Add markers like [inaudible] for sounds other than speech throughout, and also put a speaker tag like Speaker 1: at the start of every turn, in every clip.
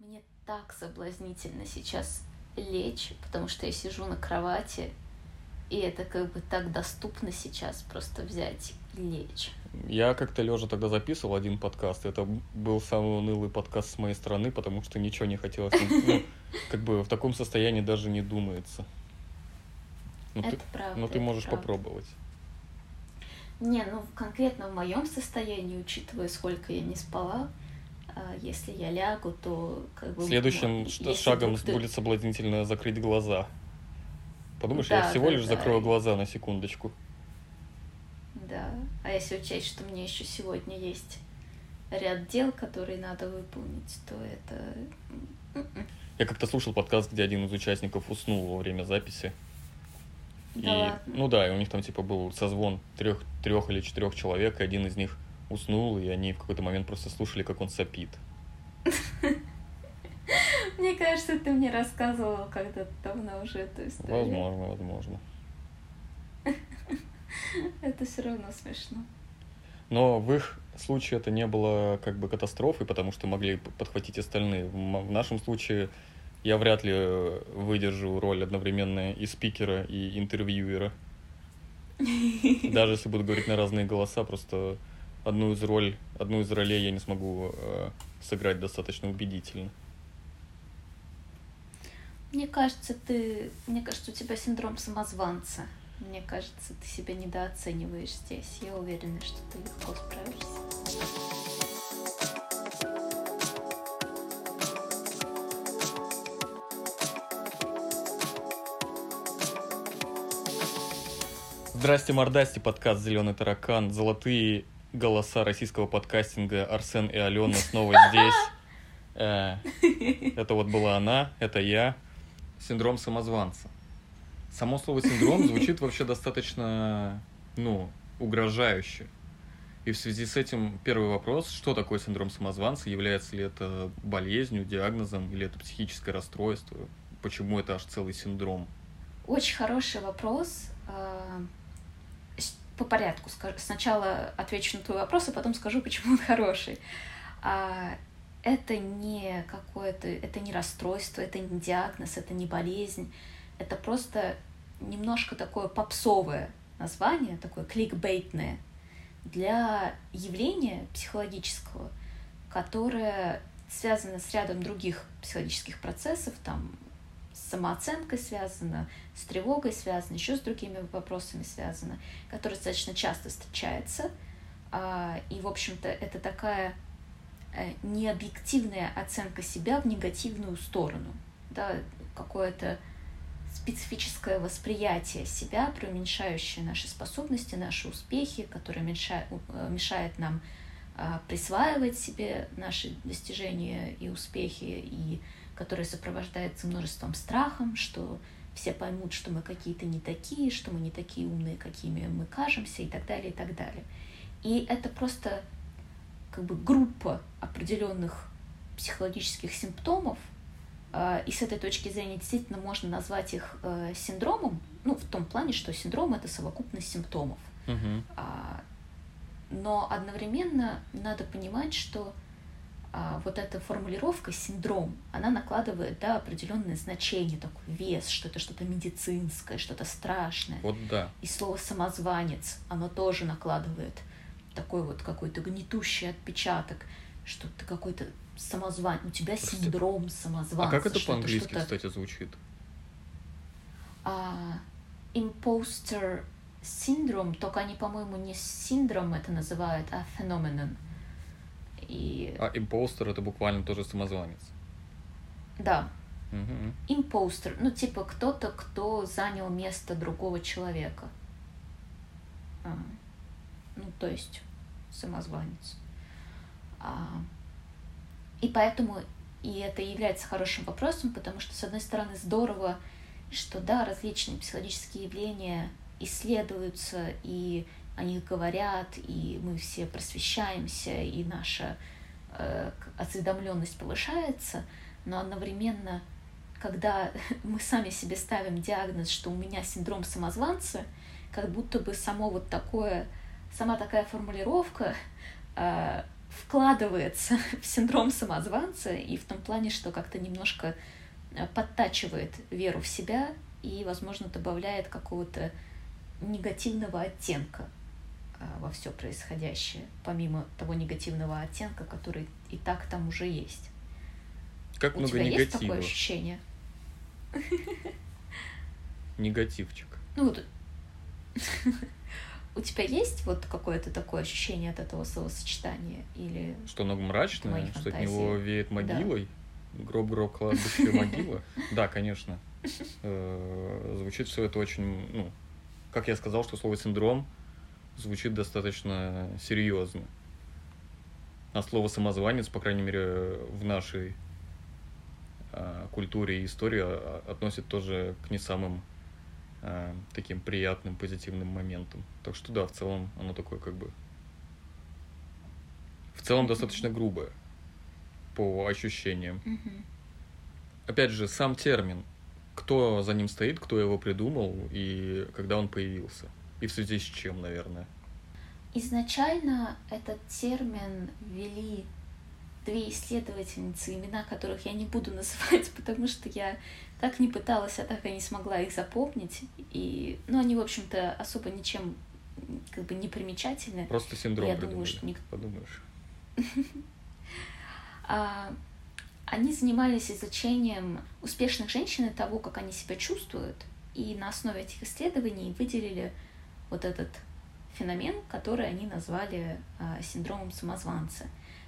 Speaker 1: Мне так соблазнительно сейчас лечь, потому что я сижу на кровати, и это как бы так доступно сейчас просто взять и лечь.
Speaker 2: Я как-то лежа тогда записывал один подкаст. Это был самый унылый подкаст с моей стороны, потому что ничего не хотелось. Ну, как бы в таком состоянии даже не думается.
Speaker 1: Ну, это ты, правда.
Speaker 2: Но ты можешь правда. попробовать.
Speaker 1: Не, ну конкретно в моем состоянии, учитывая, сколько я не спала, если я лягу, то как бы...
Speaker 2: Следующим ну, шагом ты... будет соблазнительно закрыть глаза. Подумаешь, да, я всего да, лишь да. закрою глаза на секундочку.
Speaker 1: Да. А если учесть, что мне еще сегодня есть ряд дел, которые надо выполнить, то это...
Speaker 2: Я как-то слушал подкаст, где один из участников уснул во время записи.
Speaker 1: Да и, ладно.
Speaker 2: Ну да, и у них там типа был созвон трех, трех или четырех человек, и один из них уснул, и они в какой-то момент просто слушали, как он сопит.
Speaker 1: Мне кажется, ты мне рассказывал когда-то давно уже эту историю.
Speaker 2: Возможно, возможно. [laughs]
Speaker 1: Это все равно смешно.
Speaker 2: Но в их случае это не было как бы катастрофой, потому что могли подхватить остальные. В нашем случае я вряд ли выдержу роль одновременно и спикера, и интервьюера. [laughs] Даже если буду говорить на разные голоса, просто одну из роль, одну из ролей я не смогу э, сыграть достаточно убедительно.
Speaker 1: Мне кажется, ты, мне кажется, у тебя синдром самозванца. Мне кажется, ты себя недооцениваешь здесь. Я уверена, что ты легко справишься.
Speaker 2: Здрасте, мордасти, подкаст «Зеленый таракан». Золотые голоса российского подкастинга Арсен и Алена снова здесь. [laughs] Э, это вот была она, это я. Синдром самозванца. Само слово синдром звучит вообще достаточно, ну, угрожающе. И в связи с этим первый вопрос, что такое синдром самозванца, является ли это болезнью, диагнозом, или это психическое расстройство, почему это аж целый синдром?
Speaker 1: Очень хороший вопрос. По порядку. Сначала отвечу на твой вопрос, а потом скажу, почему он хороший. А, это не какое-то, это не расстройство, это не диагноз, это не болезнь. Это просто немножко такое попсовое название, такое кликбейтное, для явления психологического, которое связано с рядом других психологических процессов, там самооценкой связано, с тревогой связано, еще с другими вопросами связано, которые достаточно часто встречается. А, и, в общем-то, это такая э, необъективная оценка себя в негативную сторону, да, какое-то специфическое восприятие себя, преуменьшающее наши способности, наши успехи, которое мешает, э, мешает нам а, присваивать себе наши достижения и успехи, и которое сопровождается множеством страхом, что все поймут, что мы какие-то не такие, что мы не такие умные, какими мы кажемся, и так далее, и так далее. И это просто как бы группа определенных психологических симптомов, а, и с этой точки зрения действительно можно назвать их э, синдромом, ну, в том плане, что синдром — это совокупность симптомов.
Speaker 2: Uh-huh.
Speaker 1: Но одновременно надо понимать, что вот эта формулировка синдром, она накладывает да, определенное значение, такой вес, что это что-то медицинское, что-то страшное.
Speaker 2: Вот да.
Speaker 1: И слово самозванец, оно тоже накладывает такой вот какой-то гнетущий отпечаток, что ты какой-то самозванец, у тебя Прости. синдром самозванца.
Speaker 2: А как это по-английски, кстати, звучит?
Speaker 1: А, imposter syndrome, только они, по-моему, не синдром это называют, а феноменон. И...
Speaker 2: А импостер это буквально тоже самозванец.
Speaker 1: Да.
Speaker 2: Угу.
Speaker 1: Импостер, ну типа кто-то, кто занял место другого человека. А, ну то есть самозванец. А, и поэтому и это является хорошим вопросом, потому что, с одной стороны, здорово, что, да, различные психологические явления исследуются, и о них говорят, и мы все просвещаемся, и наша э, осведомленность повышается, но одновременно, когда [laughs] мы сами себе ставим диагноз, что у меня синдром самозванца, как будто бы само вот такое, сама такая формулировка, э, вкладывается [laughs] в синдром самозванца и в том плане, что как-то немножко э, подтачивает веру в себя и, возможно, добавляет какого-то негативного оттенка во все происходящее, помимо того негативного оттенка, который и так там уже есть.
Speaker 2: Как
Speaker 1: У
Speaker 2: много
Speaker 1: тебя
Speaker 2: негатива.
Speaker 1: есть такое ощущение?
Speaker 2: Негативчик.
Speaker 1: Ну вот у тебя есть вот какое-то такое ощущение от этого словосочетания или
Speaker 2: Что оно мрачное, что от него веет
Speaker 1: Да.
Speaker 2: могилой. Гроб, гроб, кладбище, могила. Да, конечно. Э, Звучит все это очень, ну, как я сказал, что слово синдром звучит достаточно серьезно. А слово самозванец, по крайней мере, в нашей а, культуре и истории а, относит тоже к не самым а, таким приятным, позитивным моментам. Так что да, в целом оно такое как бы... В целом достаточно грубое по ощущениям. Опять же, сам термин. Кто за ним стоит, кто его придумал и когда он появился. И в связи с чем, наверное.
Speaker 1: Изначально этот термин ввели две исследовательницы, имена которых я не буду [laughs] называть, потому что я так не пыталась, а так и не смогла их запомнить. И, ну, они, в общем-то, особо ничем как бы не примечательны.
Speaker 2: Просто синдром
Speaker 1: Я думаю,
Speaker 2: придумали.
Speaker 1: что ник-
Speaker 2: Подумаешь. [laughs]
Speaker 1: А, Они занимались изучением успешных женщин и того, как они себя чувствуют, и на основе этих исследований выделили вот этот феномен, который они назвали а, синдромом самозванца.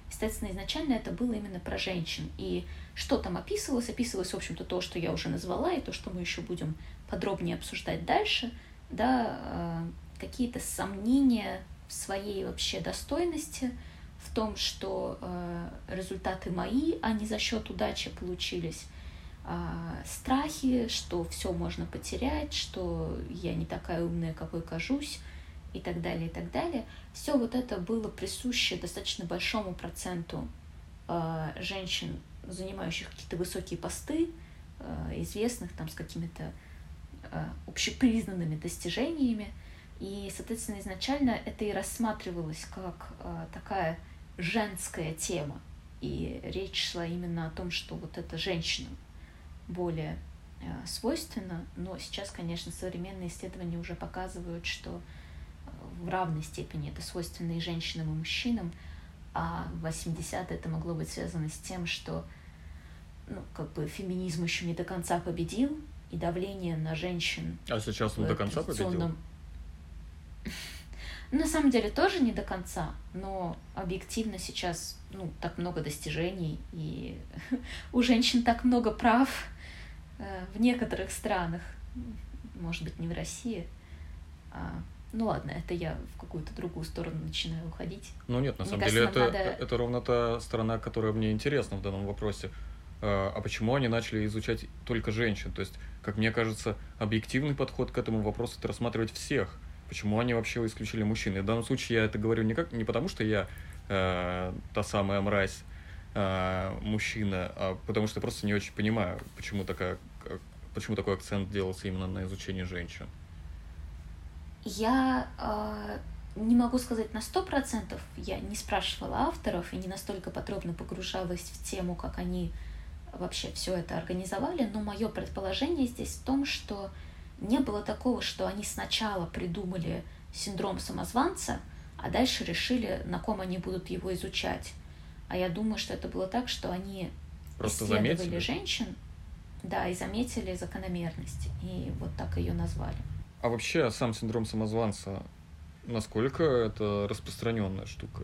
Speaker 1: Естественно, изначально это было именно про женщин. И что там описывалось? Описывалось, в общем-то, то, что я уже назвала, и то, что мы еще будем подробнее обсуждать дальше, да, а, какие-то сомнения в своей вообще достойности, в том, что э, результаты мои, а не за счет удачи получились, а, страхи, что все можно потерять, что я не такая умная, какой кажусь, и так далее, и так далее. Все вот это было присуще достаточно большому проценту э, женщин, занимающих какие-то высокие посты, э, известных там с какими-то общепризнанными достижениями. И, соответственно, изначально это и рассматривалось как такая женская тема. И речь шла именно о том, что вот это женщинам более э, свойственно. Но сейчас, конечно, современные исследования уже показывают, что э, в равной степени это свойственно и женщинам, и мужчинам. А в 80-е это могло быть связано с тем, что ну, как бы феминизм еще не до конца победил, и давление на женщин
Speaker 2: А сейчас он до конца победил?
Speaker 1: традиционном- [laughs] На самом деле тоже не до конца, но объективно сейчас ну, так много достижений, и [laughs] у женщин так много прав в некоторых странах, может быть, не в России. А, ну ладно, это я в какую-то другую сторону начинаю уходить.
Speaker 2: Ну нет, на
Speaker 1: Мне
Speaker 2: самом
Speaker 1: кажется,
Speaker 2: деле это,
Speaker 1: надо-
Speaker 2: это ровно та сторона, которая мне интересна в данном вопросе. А а почему они начали изучать только женщин? То есть, как мне кажется, объективный подход к этому вопросу это рассматривать всех. Почему они вообще исключили мужчин? И в данном случае я это говорю не, как, не потому, что я э, та самая мразь э, мужчина, а потому что просто не очень понимаю, почему, такая, как- почему такой акцент делался именно на изучении женщин.
Speaker 1: Я э, не могу сказать на сто процентов, я не спрашивала авторов и не настолько подробно погружалась в тему, как они вообще все это организовали, но мое предположение здесь в том, что не было такого, что они сначала придумали синдром самозванца, а дальше решили, на ком они будут его изучать. А я думаю, что это было так, что они
Speaker 2: Просто
Speaker 1: исследовали
Speaker 2: заметили.
Speaker 1: женщин, да, и заметили закономерность, и вот так ее назвали.
Speaker 2: А вообще сам синдром самозванца, насколько это распространенная штука?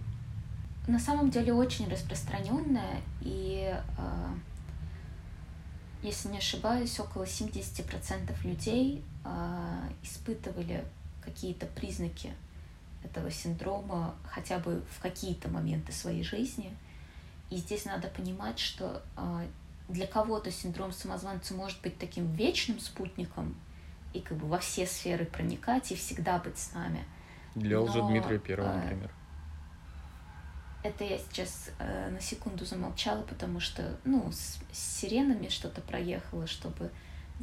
Speaker 1: на самом деле очень распространенная, и, э, если не ошибаюсь, около 70% людей э, испытывали какие-то признаки этого синдрома хотя бы в какие-то моменты своей жизни. И здесь надо понимать, что э, для кого-то синдром самозванца может быть таким вечным спутником и как бы во все сферы проникать и всегда быть с нами.
Speaker 2: Для
Speaker 1: Но,
Speaker 2: Лжедмитрия Первого,
Speaker 1: э,
Speaker 2: например.
Speaker 1: Это я сейчас э, на секунду замолчала, потому что, ну, с, с сиренами что-то проехало, чтобы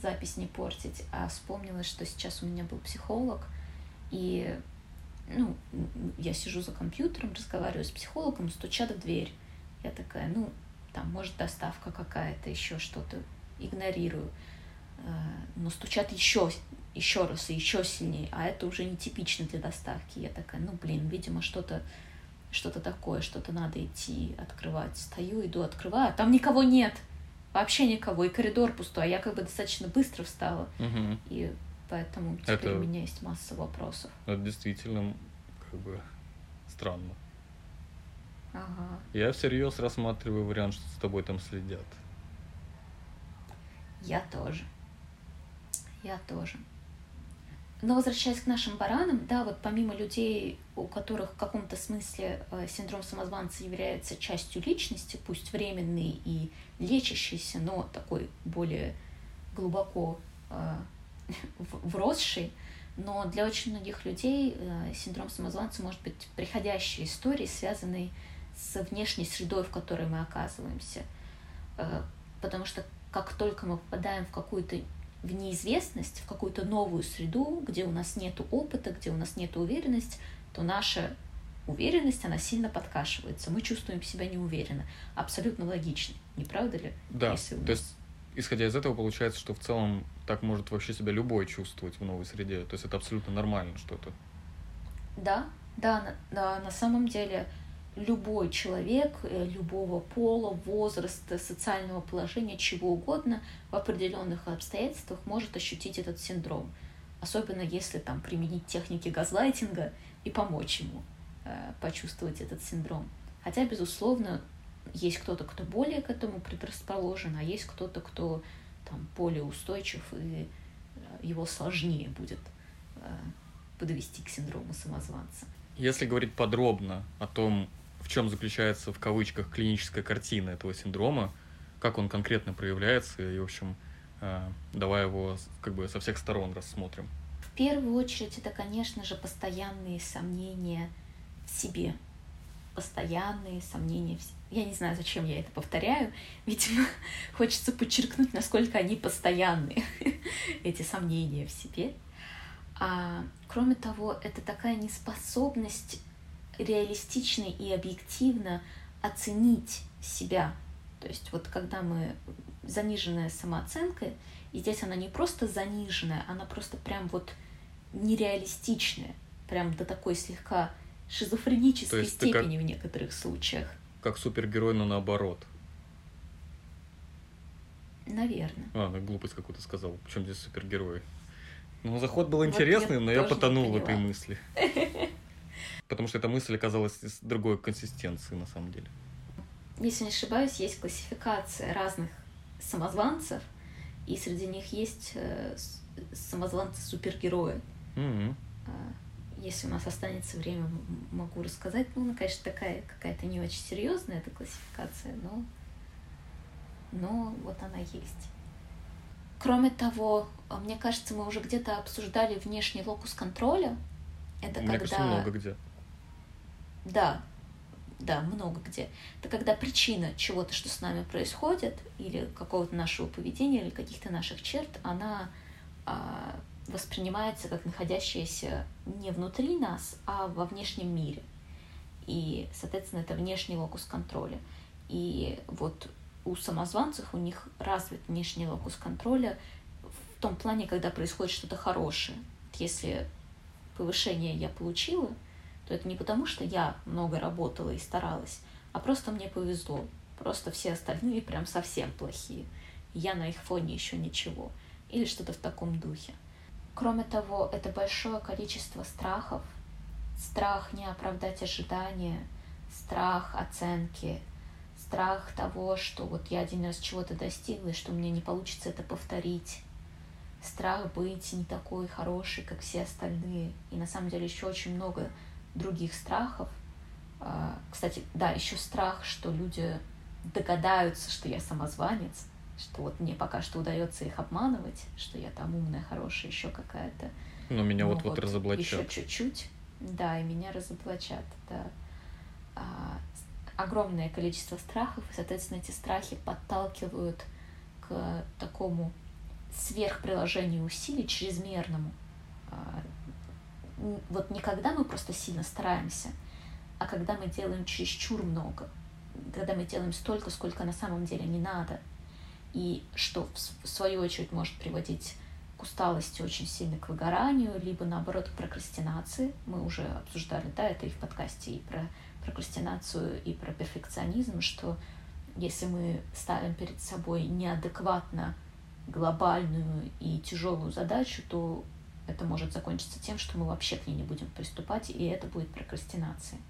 Speaker 1: запись не портить, а вспомнила, что сейчас у меня был психолог, и ну, я сижу за компьютером, разговариваю с психологом, стучат в дверь. Я такая, ну, там, может, доставка какая-то, еще что-то, игнорирую. Э, но стучат еще, еще раз и еще сильнее, а это уже нетипично для доставки. Я такая, ну, блин, видимо, что-то что-то такое, что-то надо идти открывать. Стою, иду, открываю, а там никого нет. Вообще никого, и коридор пустой, а я как бы достаточно быстро встала.
Speaker 2: Угу.
Speaker 1: И поэтому теперь
Speaker 2: Это-
Speaker 1: у меня есть масса вопросов.
Speaker 2: Это действительно как бы странно.
Speaker 1: Ага.
Speaker 2: Я всерьез рассматриваю вариант, что за тобой там следят.
Speaker 1: Я тоже. Я тоже. Но возвращаясь к нашим баранам, да, вот помимо людей, у которых в каком-то смысле э, синдром самозванца является частью личности, пусть временный и лечащийся, но такой более глубоко э, [laughs] вросший, но для очень многих людей э, синдром самозванца может быть приходящей историей, связанной с внешней средой, в которой мы оказываемся. Э, Потому что как только мы попадаем в какую-то в неизвестность, в какую-то новую среду, где у нас нет опыта, где у нас нет уверенности, то наша уверенность, она сильно подкашивается. Мы чувствуем себя неуверенно. Абсолютно логично. Не правда ли?
Speaker 2: Да,
Speaker 1: у
Speaker 2: то
Speaker 1: нас-
Speaker 2: есть, исходя из этого, получается, что в целом так может вообще себя любой чувствовать в новой среде. То есть это абсолютно нормально что-то.
Speaker 1: Да, да, на, да, на самом деле любой человек э, любого пола, возраста, социального положения, чего угодно в определенных обстоятельствах может ощутить этот синдром. Особенно если там применить техники газлайтинга и помочь ему э, почувствовать этот синдром. Хотя, безусловно, есть кто-то, кто более к этому предрасположен, а есть кто-то, кто там более устойчив и э, его сложнее будет э, подвести к синдрому самозванца.
Speaker 2: Если говорить подробно о том, в чем заключается в кавычках клиническая картина этого синдрома, как он конкретно проявляется, и, в общем, э, давай его как бы со всех сторон рассмотрим.
Speaker 1: В первую очередь это, конечно же, постоянные сомнения в себе. Постоянные сомнения в себе. Я не знаю, зачем я это повторяю. Видимо, [laughs] хочется подчеркнуть, насколько они постоянные, [laughs] эти сомнения в себе. А, кроме того, это такая неспособность реалистично и объективно оценить себя. То есть вот когда мы заниженная самооценка, и здесь она не просто заниженная, она просто прям вот нереалистичная, прям до такой слегка шизофренической
Speaker 2: ты как-
Speaker 1: степени в некоторых случаях.
Speaker 2: Как супергерой, но наоборот.
Speaker 1: Наверное.
Speaker 2: А, ну, глупость какую-то сказал. Причем здесь супергерой? Ну, заход был
Speaker 1: Вот
Speaker 2: интересный,
Speaker 1: я
Speaker 2: но я потонул в этой мысли. [laughs] Потому что эта мысль оказалась из другой консистенции, на самом деле.
Speaker 1: Если не ошибаюсь, есть классификация разных самозванцев, и среди них есть э, самозванцы-супергерои.
Speaker 2: Мгм.
Speaker 1: А, Если у нас останется время, могу рассказать. Ну, она, конечно, такая какая-то не очень серьезная эта классификация, но, но вот она есть. Кроме того, а, мне кажется, мы уже где-то обсуждали внешний локус контроля. Это
Speaker 2: Мне
Speaker 1: когда...
Speaker 2: кажется, много где.
Speaker 1: Да, да, много где. Это когда причина чего-то, что с нами происходит, или какого-то нашего поведения, или каких-то наших черт, она а, воспринимается как находящаяся не внутри нас, а во внешнем мире. И, соответственно, это внешний локус контроля. И вот у самозванцев у них развит внешний локус контроля в том плане, когда происходит что-то хорошее. Если повышение я получила, то это не потому, что я много работала и старалась, а просто мне повезло. Просто все остальные прям совсем плохие. Я на их фоне еще ничего. Или что-то в таком духе. Кроме того, это большое количество страхов. Страх не оправдать ожидания, страх оценки, страх того, что вот я один раз чего-то достигла, и что мне не получится это повторить. Страх быть не такой хороший, как все остальные. И на самом деле еще очень много других страхов. А, Кстати, да, еще страх, что люди догадаются, что я самозванец, что вот мне пока что удается их обманывать, что я там умная, хорошая, еще какая-то.
Speaker 2: Но меня
Speaker 1: Ну
Speaker 2: вот-вот
Speaker 1: Еще
Speaker 2: разоблачат.
Speaker 1: чуть-чуть, да, и меня разоблачат, да. А, огромное количество страхов, и, соответственно, эти страхи подталкивают к такому сверхприложению усилий, чрезмерному, а, вот не когда мы просто сильно стараемся, а когда мы делаем чересчур много, когда мы делаем столько, сколько на самом деле не надо, и что в свою очередь может приводить к усталости очень сильно, к выгоранию, либо наоборот к прокрастинации. Мы уже обсуждали, да, это и в подкасте, и про прокрастинацию, и про перфекционизм, что если мы ставим перед собой неадекватно глобальную и тяжелую задачу, то это может закончиться тем, что мы вообще к ней не будем приступать, и это будет прокрастинацией.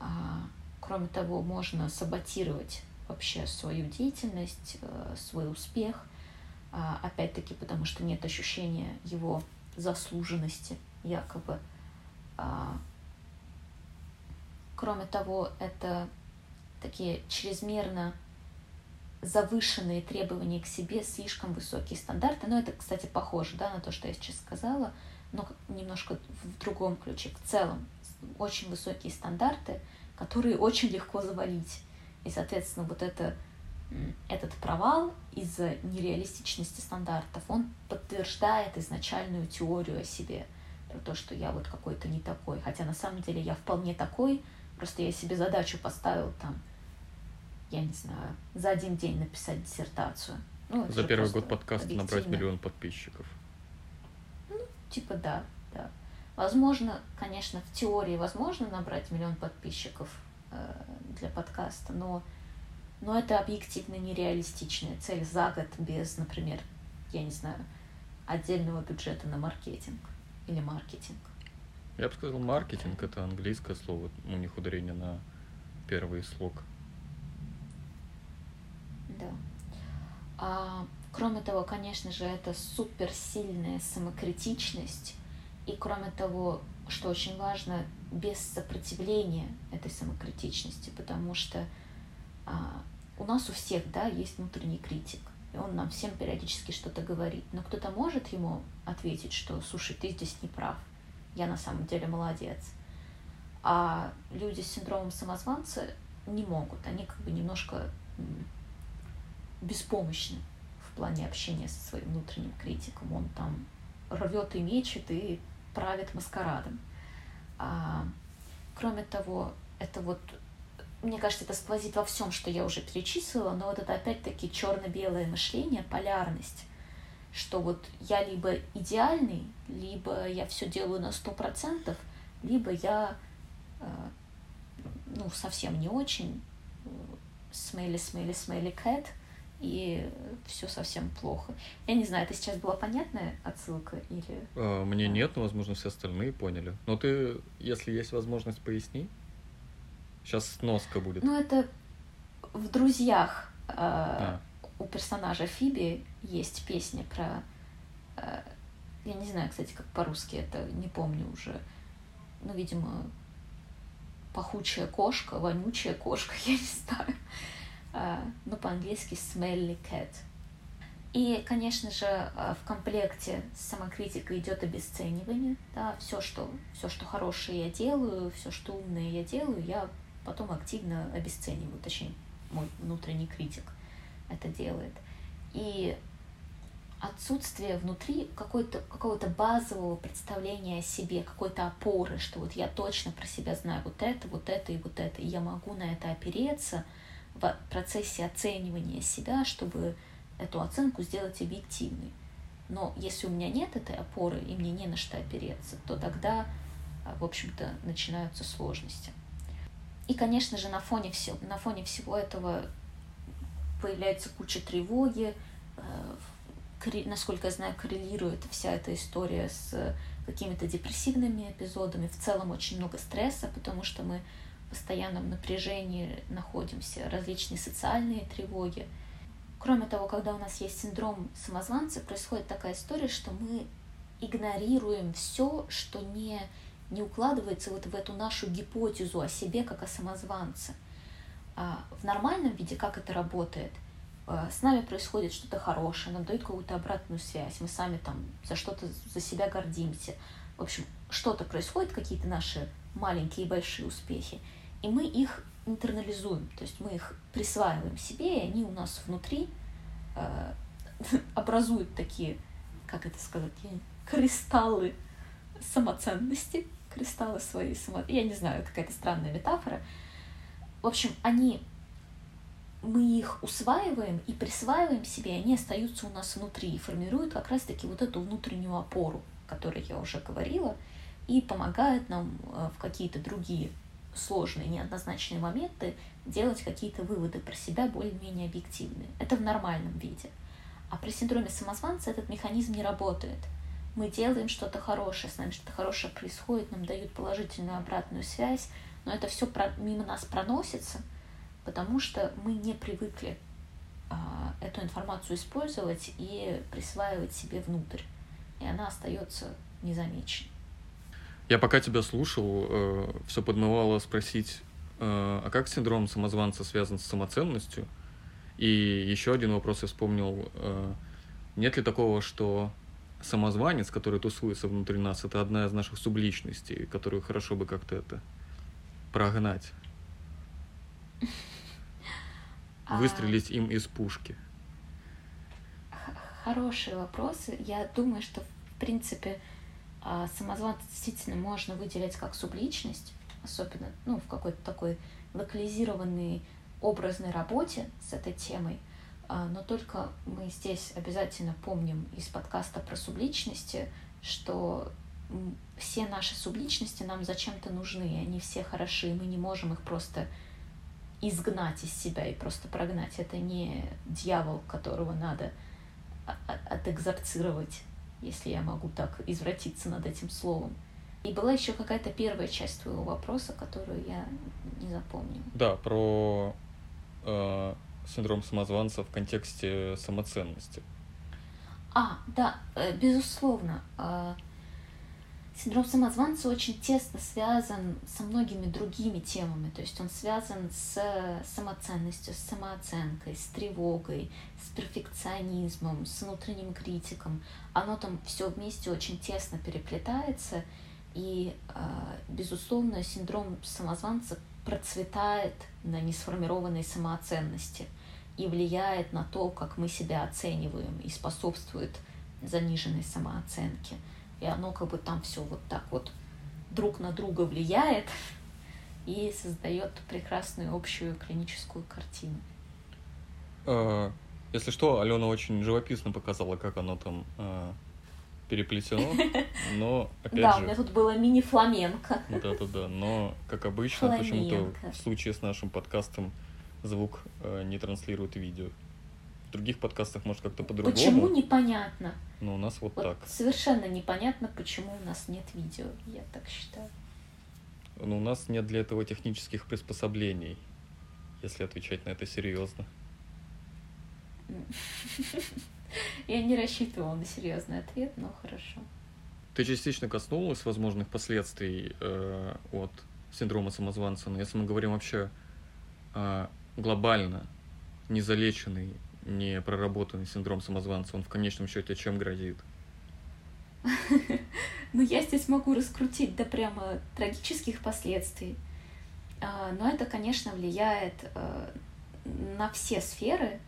Speaker 1: А, кроме того, можно саботировать вообще свою деятельность, э, свой успех, а, опять-таки потому что нет ощущения его заслуженности якобы. А, кроме того, это такие чрезмерно завышенные требования к себе, слишком высокие стандарты. Но это, кстати, похоже да, на то, что я сейчас сказала, но немножко в другом ключе. В целом, очень высокие стандарты, которые очень легко завалить. И, соответственно, вот это, этот провал из-за нереалистичности стандартов, он подтверждает изначальную теорию о себе, про то, что я вот какой-то не такой. Хотя на самом деле я вполне такой, просто я себе задачу поставил там я не знаю, за один день написать диссертацию.
Speaker 2: Ну, за первый год подкаста набрать миллион подписчиков.
Speaker 1: Ну, типа да, да. Возможно, конечно, в теории возможно набрать миллион подписчиков э, для подкаста, но, но это объективно нереалистичная цель за год без, например, я не знаю, отдельного бюджета на маркетинг или маркетинг.
Speaker 2: Я бы сказал, маркетинг это английское слово, у них ударение на первый слог.
Speaker 1: Да. А, кроме того, конечно же, это суперсильная самокритичность. И кроме того, что очень важно, без сопротивления этой самокритичности, потому что а, у нас у всех, да, есть внутренний критик, и он нам всем периодически что-то говорит. Но кто-то может ему ответить, что, слушай, ты здесь не прав, я на самом деле молодец. А люди с синдромом самозванца не могут, они как бы немножко беспомощны в плане общения со своим внутренним критиком. Он там рвет и мечет и правит маскарадом. А, кроме того, это вот, мне кажется, это сквозит во всем, что я уже перечислила, но вот это опять-таки черно-белое мышление, полярность, что вот я либо идеальный, либо я все делаю на сто процентов, либо я э, ну, совсем не очень, смейли, смейли, смейли, кэт, и все совсем плохо. Я не знаю, это сейчас была понятная отсылка или...
Speaker 2: А, мне нет, но, возможно, все остальные поняли. Но ты, если есть возможность, поясни. Сейчас сноска будет.
Speaker 1: Ну, это в «Друзьях» э, а. у персонажа Фиби есть песня про... Э, я не знаю, кстати, как по-русски это, не помню уже. Ну, видимо, пахучая кошка, вонючая кошка, [laughs] я не знаю. А, ну, по-английски smelly cat. И, конечно же, а, в комплекте с самокритикой идет обесценивание. Да, все, что, все, что хорошее я делаю, все, что умное я делаю, я потом активно обесцениваю. Точнее, мой внутренний критик это делает. И отсутствие внутри какой-то, какого-то базового представления о себе, какой-то опоры, что вот я точно про себя знаю вот это, вот это и вот это, и я могу на это опереться – в процессе оценивания себя, чтобы эту оценку сделать объективной. Но если у меня нет этой опоры и мне не на что опереться, то тогда, а, в общем-то, начинаются сложности. И, конечно же, на фоне, всего, на фоне всего этого появляется куча тревоги, э, насколько я знаю, коррелирует вся эта история с какими-то депрессивными эпизодами. В целом очень много стресса, потому что мы постоянном напряжении находимся, различные социальные тревоги. Кроме того, когда у нас есть синдром самозванца, происходит такая история, что мы игнорируем все, что не, не укладывается вот в эту нашу гипотезу о себе как о самозванце. А в нормальном виде как это работает? А, с нами происходит что-то хорошее, нам дают какую-то обратную связь, мы сами там за что-то за себя гордимся. В общем, что-то происходит, какие-то наши маленькие и большие успехи, и мы их интернализуем, то есть мы их присваиваем себе, и они у нас внутри э, [laughs] образуют такие, как это сказать, кристаллы самоценности, кристаллы своей само... Я не знаю, какая-то странная метафора. В общем, они мы их усваиваем и присваиваем себе, и они остаются у нас внутри и формируют как раз-таки вот эту внутреннюю опору, о которой я уже говорила, и помогают нам э, в какие-то другие сложные, неоднозначные моменты делать какие-то выводы про себя более-менее объективные. Это в нормальном виде. А при синдроме самозванца этот механизм не работает. Мы делаем что-то хорошее, с нами что-то хорошее происходит, нам дают положительную обратную связь, но это все мимо нас проносится, потому что мы не привыкли а, эту информацию использовать и присваивать себе внутрь, и она остается незамеченной.
Speaker 2: Я пока тебя слушал, э, все подмывало спросить, э, а как синдром самозванца связан с самоценностью? И еще один вопрос я вспомнил. Э, нет ли такого, что самозванец, который тусуется внутри нас, это одна из наших субличностей, которую хорошо бы как-то это прогнать? А Выстрелить им из пушки?
Speaker 1: Хорошие вопросы. Я думаю, что, в принципе, самозванца действительно можно выделять как субличность, особенно ну, в какой-то такой локализированной образной работе с этой темой. А, но только мы здесь обязательно помним из подкаста про субличности, что все наши субличности нам зачем-то нужны, они все хороши, мы не можем их просто изгнать из себя и просто прогнать. Это не дьявол, которого надо отэкзорцировать если я могу так извратиться над этим словом. И была еще какая-то первая часть твоего вопроса, которую я не запомнила.
Speaker 2: Да, про э, синдром самозванца в контексте самоценности.
Speaker 1: А, да, э, безусловно. Синдром самозванца очень тесно связан со многими другими темами, то есть он связан с самоценностью, с самооценкой, с тревогой, с перфекционизмом, с внутренним критиком. Оно там все вместе очень тесно переплетается, и, а, безусловно, синдром самозванца процветает на несформированной самооценности и влияет на то, как мы себя оцениваем и способствует заниженной самооценке и оно как бы там все вот так вот друг на друга влияет и создает прекрасную общую клиническую картину.
Speaker 2: А, если что, Алена очень живописно показала, как оно там а, переплетено, [laughs] но опять
Speaker 1: да,
Speaker 2: же...
Speaker 1: у меня тут было мини-фламенко.
Speaker 2: Да-да-да, но, как обычно, почему-то в случае с нашим подкастом звук а, не транслирует видео в других подкастах, может, как-то по-другому.
Speaker 1: Почему непонятно?
Speaker 2: Ну, у нас вот, вот так.
Speaker 1: Совершенно непонятно, почему у нас нет видео, я так считаю.
Speaker 2: Ну, у нас нет для этого технических приспособлений, если отвечать на это серьезно. [laughs]
Speaker 1: Я не рассчитывала на серьезный ответ, но хорошо.
Speaker 2: Ты частично коснулась возможных последствий э, от синдрома самозванца, но если мы говорим вообще э, глобально, незалеченный не проработанный синдром самозванца, он в конечном счете чем грозит? [laughs]
Speaker 1: Ну, я здесь могу раскрутить до прямо трагических последствий. А, но это, конечно, влияет э, на все сферы,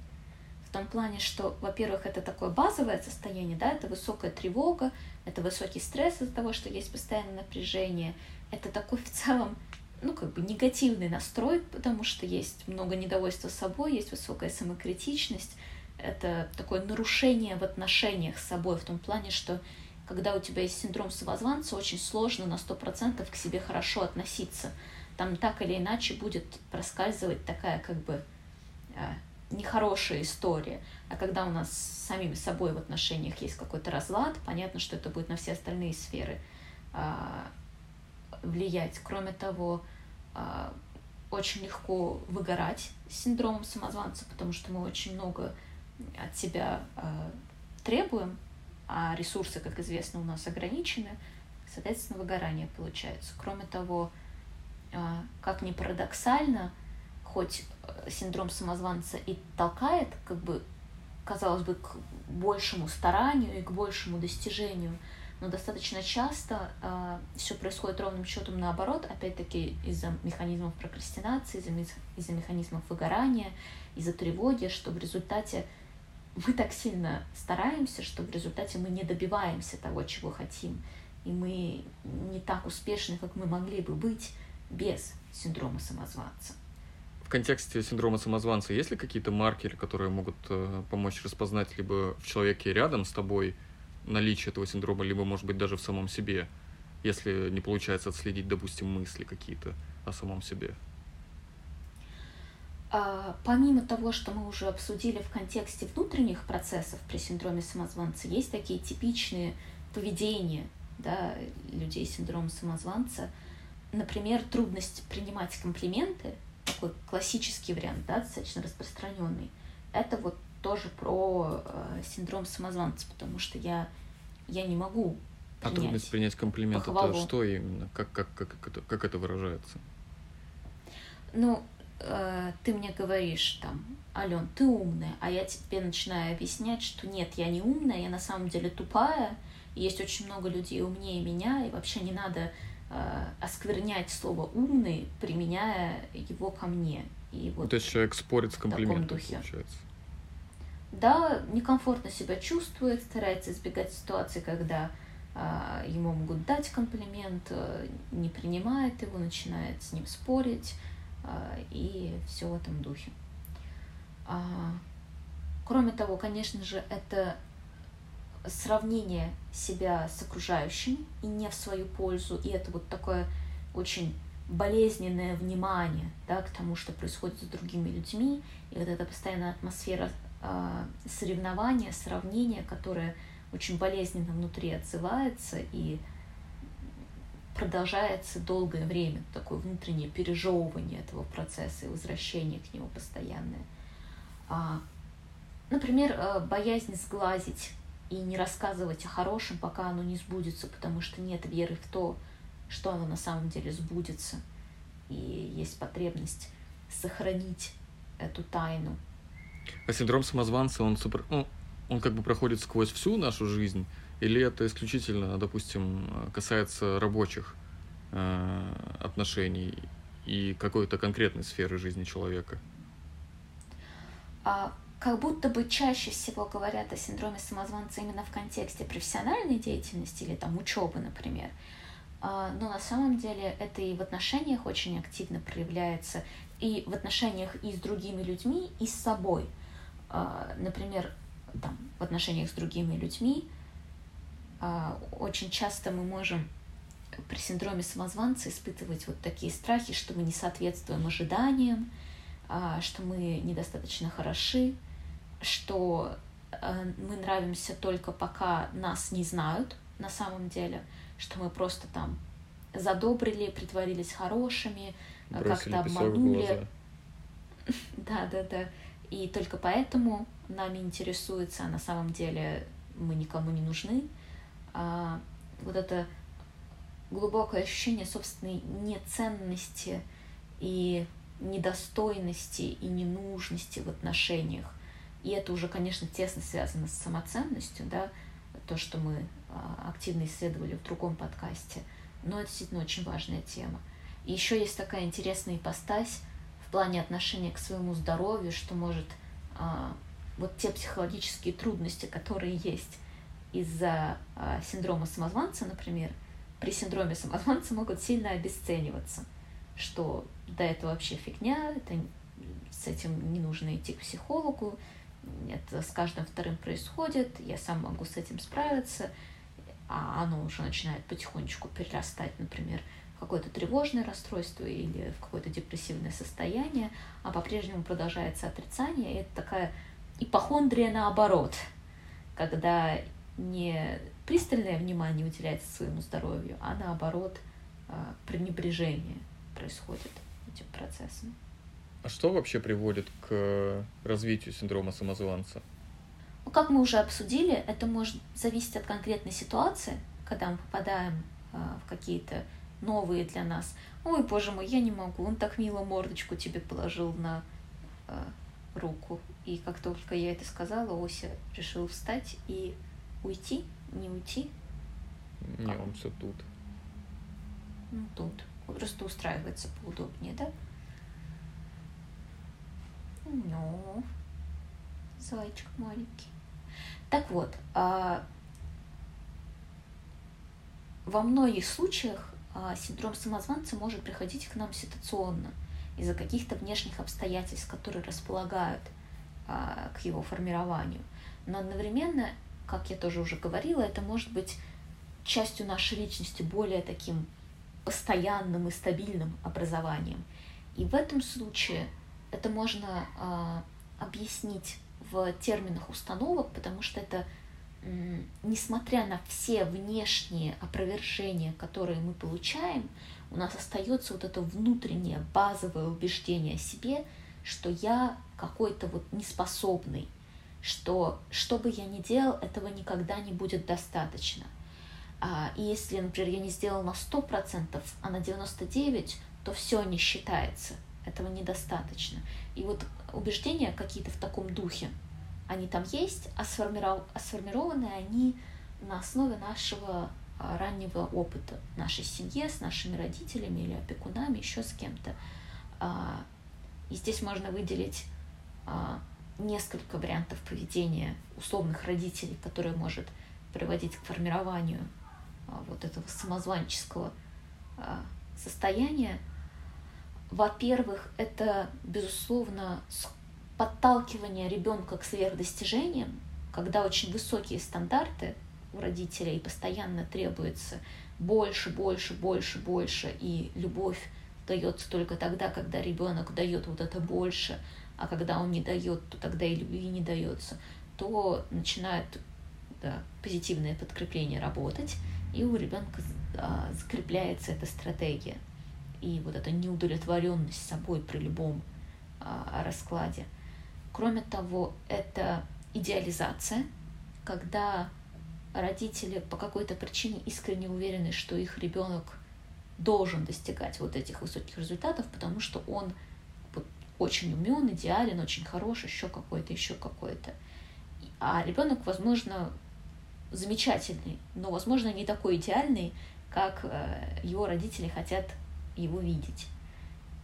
Speaker 1: в том плане, что, во-первых, это такое базовое состояние, да, это высокая тревога, это высокий стресс из-за того, что есть постоянное напряжение, это такой в целом ну, как бы негативный настрой, потому что есть много недовольства собой, есть высокая самокритичность. Это такое нарушение в отношениях с собой, в том плане, что когда у тебя есть синдром самозванца, очень сложно на сто процентов к себе хорошо относиться. Там так или иначе будет проскальзывать такая как бы а, нехорошая история. А когда у нас с самими собой в отношениях есть какой-то разлад, понятно, что это будет на все остальные сферы а, влиять. Кроме того, а, очень легко выгорать с синдромом самозванца, потому что мы очень много от себя а, требуем, а ресурсы, как известно, у нас ограничены, соответственно, выгорание получается. Кроме того, а, как ни парадоксально, хоть синдром самозванца и толкает, как бы, казалось бы, к большему старанию и к большему достижению – но достаточно часто э, а, все происходит ровным счетом наоборот, опять-таки из-за механизмов прокрастинации, из-за, из механизмов выгорания, из-за тревоги, что в результате мы так сильно стараемся, что в результате мы не добиваемся того, чего хотим. и мы не так успешны, как мы могли бы быть без синдрома самозванца.
Speaker 2: В контексте синдрома самозванца есть ли какие-то маркеры, которые могут э, помочь распознать либо в человеке рядом с тобой наличие этого синдрома, либо, может быть, даже в самом себе, если не получается отследить, допустим, мысли какие-то о самом себе?
Speaker 1: А, помимо того, что мы уже обсудили в контексте внутренних процессов при синдроме самозванца, есть такие типичные поведения да, людей с синдромом самозванца. Например, трудность принимать комплименты, такой классический вариант, да, достаточно распространенный. Это вот тоже про э, синдром самозванца, потому что я, я не могу
Speaker 2: принять А трудность принять комплимент, похвалу. это что именно? Как, как, как, как, это, как это выражается?
Speaker 1: Ну, э, ты мне говоришь там, Ален, ты умная, а я тебе начинаю объяснять, что нет, я не умная, я на самом деле тупая, есть очень много людей умнее меня, и вообще не надо э, осквернять слово умный, применяя его ко мне. И вот
Speaker 2: То есть человек спорит с комплиментом, получается.
Speaker 1: Да, некомфортно себя чувствует, старается избегать ситуации, когда э, ему могут дать комплимент, э, не принимает его, начинает с ним спорить э, и все в этом духе. А, кроме того, конечно же, это сравнение себя с окружающими и не в свою пользу, и это вот такое очень болезненное внимание да, к тому, что происходит с другими людьми, и вот эта постоянная атмосфера э, соревнования, сравнения, которая очень болезненно внутри отзывается и продолжается долгое время, такое внутреннее пережевывание этого процесса и возвращение к нему постоянное. А, например, э, боязнь сглазить и не рассказывать о хорошем, пока оно не сбудется, потому что нет веры в то, что оно на самом деле сбудется. И есть потребность сохранить эту тайну.
Speaker 2: А синдром самозванца, он, супер, ну, он как бы проходит сквозь всю нашу жизнь, или это исключительно, допустим, касается рабочих э, отношений и какой-то конкретной сферы жизни человека?
Speaker 1: А как будто бы чаще всего говорят о синдроме самозванца именно в контексте профессиональной деятельности или там учебы, например. А, но на самом деле это и в отношениях очень активно проявляется, и в отношениях и с другими людьми, и с собой. А, например, там, в отношениях с другими людьми а, очень часто мы можем при синдроме самозванца испытывать вот такие страхи, что мы не соответствуем ожиданиям, что мы недостаточно хороши, что э, мы нравимся только пока нас не знают на самом деле, что мы просто там задобрили, притворились хорошими, как-то обманули. [laughs] Да, да, да. И только поэтому нами интересуется, а на самом деле мы никому не нужны. А, вот это глубокое ощущение собственной неценности и недостойности и ненужности в отношениях и это уже, конечно, тесно связано с самоценностью, да, то, что мы а, активно исследовали в другом подкасте. Но это действительно очень важная тема. Еще есть такая интересная ипостась в плане отношения к своему здоровью, что может а, вот те психологические трудности, которые есть из-за а, синдрома самозванца, например, при синдроме самозванца могут сильно обесцениваться, что да, это вообще фигня, это с этим не нужно идти к психологу, это с каждым вторым происходит, я сам могу с этим справиться, а оно уже начинает потихонечку перерастать, например, какое-то тревожное расстройство или в какое-то депрессивное состояние, а по-прежнему продолжается отрицание, это такая ипохондрия наоборот, когда не пристальное внимание уделяется своему здоровью, а наоборот а, пренебрежение происходит этим процессом.
Speaker 2: А что вообще приводит к развитию синдрома самозванца?
Speaker 1: Ну, как мы уже обсудили, это может зависеть от конкретной ситуации, когда мы попадаем э, в какие-то новые для нас. Ой, боже мой, я не могу, он так мило мордочку тебе положил на э, руку. И как только я это сказала, Ося решил встать и уйти, не уйти.
Speaker 2: Не, он все тут.
Speaker 1: Ну, тут. Просто устраивается поудобнее, да? Ну, зайчик маленький. Так вот, а, во многих случаях синдром самозванца может приходить к нам ситуационно из-за каких-то внешних обстоятельств, которые располагают а, к его формированию. Но одновременно, как я тоже уже говорила, это может быть частью нашей личности более таким постоянным и стабильным образованием. И в этом случае это можно э, объяснить в терминах установок, потому что это, несмотря на все внешние опровержения, которые мы получаем, у нас остается вот это внутреннее базовое убеждение о себе, что я какой-то вот неспособный, что что бы я ни делал, этого никогда не будет достаточно. А, и если, например, я не сделал на 100%, а на 99%, то все не считается. Этого недостаточно. И вот убеждения какие-то в таком духе, они там есть, а, сформиров... а сформированы они на основе нашего а, раннего опыта нашей семье, с нашими родителями или опекунами, еще с кем-то. А, и здесь можно выделить несколько вариантов поведения условных родителей, которые может приводить к формированию вот этого самозванческого состояния. Во-первых, это, безусловно, подталкивание ребенка к сверхдостижениям, когда очень высокие стандарты у родителей постоянно требуется больше, больше, больше, больше, и любовь дается только тогда, когда ребенок дает вот это больше, а когда он не дает, то тогда и любви не дается, то начинает да, позитивное подкрепление работать, и у ребенка а, закрепляется эта стратегия и вот эта неудовлетворенность собой при любом а, раскладе. Кроме того, это идеализация, когда родители по какой-то причине искренне уверены, что их ребенок должен достигать вот этих высоких результатов, потому что он очень умен, идеален, очень хороший, еще какой-то, еще какой-то. А ребенок, возможно, замечательный, но, возможно, не такой идеальный, как э, его родители хотят его видеть.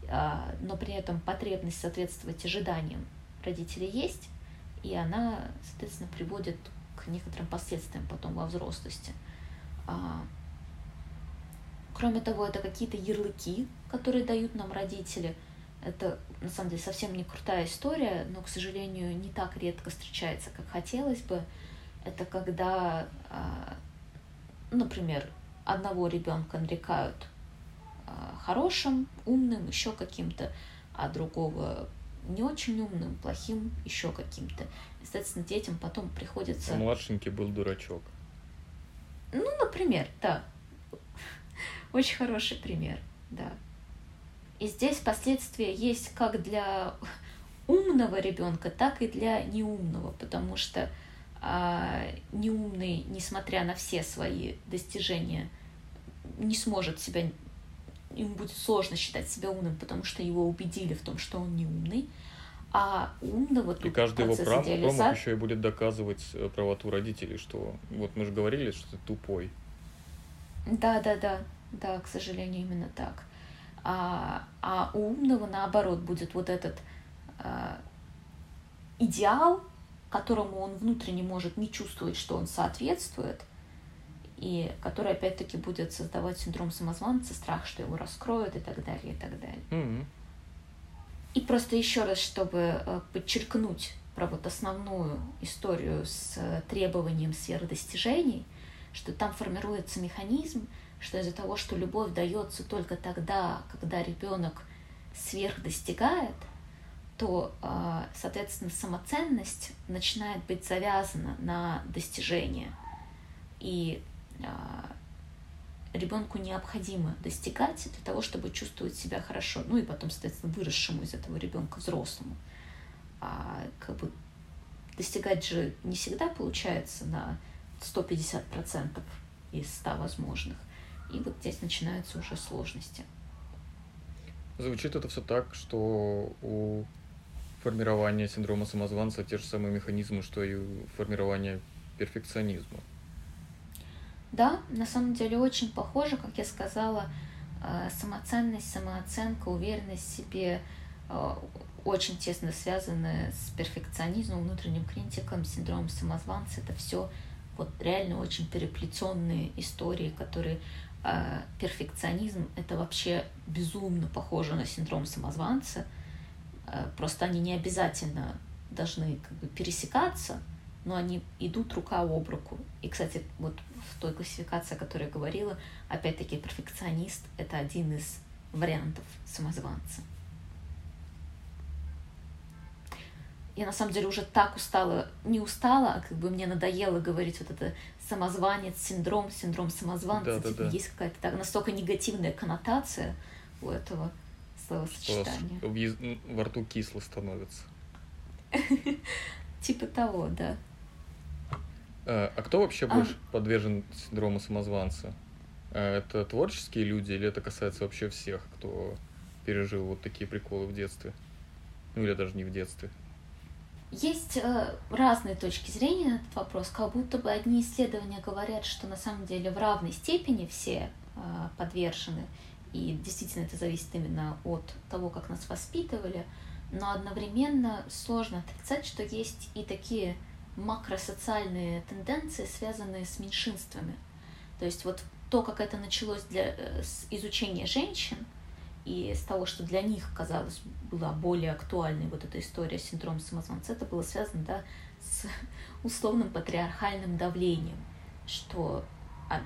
Speaker 1: А, но при этом потребность соответствовать ожиданиям родителей есть, и она, соответственно, приводит к некоторым последствиям потом во взрослости. А, кроме того, это какие-то ярлыки, которые дают нам родители. Это, на самом деле, совсем не крутая история, но, к сожалению, не так редко встречается, как хотелось бы. Это когда, а, например, одного ребенка нарекают а, хорошим, умным, еще каким-то, а другого не очень умным, плохим, еще каким-то. Естественно, детям потом приходится...
Speaker 2: Младшенький был дурачок.
Speaker 1: Ну, например, да. Очень хороший пример, да. И здесь последствия есть как для умного ребенка, так и для неумного, потому что а, неумный, несмотря на все свои достижения, не сможет себя ему будет сложно считать себя умным, потому что его убедили в том, что он не умный. А умного
Speaker 2: тут И каждый его прав, идеализа... промах еще и будет доказывать э, правоту родителей, что вот мы же говорили, что ты тупой.
Speaker 1: Да, да, да, да, к сожалению, именно так. А, а у умного, наоборот, будет вот этот а, идеал, которому он внутренне может не чувствовать, что он соответствует – и который опять-таки будет создавать синдром самозванца, страх, что его раскроют и так далее, и так далее.
Speaker 2: Mm-hmm.
Speaker 1: И просто еще раз, чтобы э, подчеркнуть про вот основную историю с э, требованием сверхдостижений, что там формируется механизм, что из-за того, что любовь дается только тогда, когда ребенок сверхдостигает, то, э, соответственно, самоценность начинает быть завязана на достижение. И ребенку необходимо достигать для того, чтобы чувствовать себя хорошо. Ну и потом, соответственно, выросшему из этого ребенка взрослому. А как бы достигать же не всегда получается на 150% из 100 возможных. И вот здесь начинаются уже сложности.
Speaker 2: Звучит это все так, что у формирования синдрома самозванца те же самые механизмы, что и у формирования перфекционизма.
Speaker 1: Да, на самом деле очень похоже, как я сказала, э, самоценность, самооценка, уверенность в себе э, очень тесно связаны с перфекционизмом, внутренним критиком, синдромом самозванца. Это все вот реально очень переплетенные истории, которые э, перфекционизм это вообще безумно похоже на синдром самозванца. Э, просто они не обязательно должны как бы пересекаться, но они идут рука об руку. И, кстати, вот в той классификации, о которой я говорила, опять-таки перфекционист — это один из вариантов самозванца. Я на самом деле уже так устала, не устала, а как бы мне надоело говорить вот это самозванец, синдром, синдром самозванца. Да, типа, да, Есть какая-то так, настолько негативная коннотация у этого словосочетания.
Speaker 2: Что в, во рту кисло становится. [laughs]
Speaker 1: Типа того, да.
Speaker 2: А, а кто вообще а. больше подвержен синдрому самозванца? А, это творческие люди или это касается вообще всех, кто пережил вот такие приколы в детстве? Ну или даже не в детстве.
Speaker 1: Есть э, разные точки зрения на этот вопрос. Как будто бы одни исследования говорят, что на самом деле в равной степени все э, подвержены. И действительно это зависит именно от того, как нас воспитывали. Но одновременно сложно отрицать, что есть и такие макросоциальные тенденции, связанные с меньшинствами. То есть вот то, как это началось для, э, с изучения женщин, и с того, что для них, казалось, была более актуальной вот эта история синдрома самозванца, это было связано да, с [laughs] условным патриархальным давлением, что от,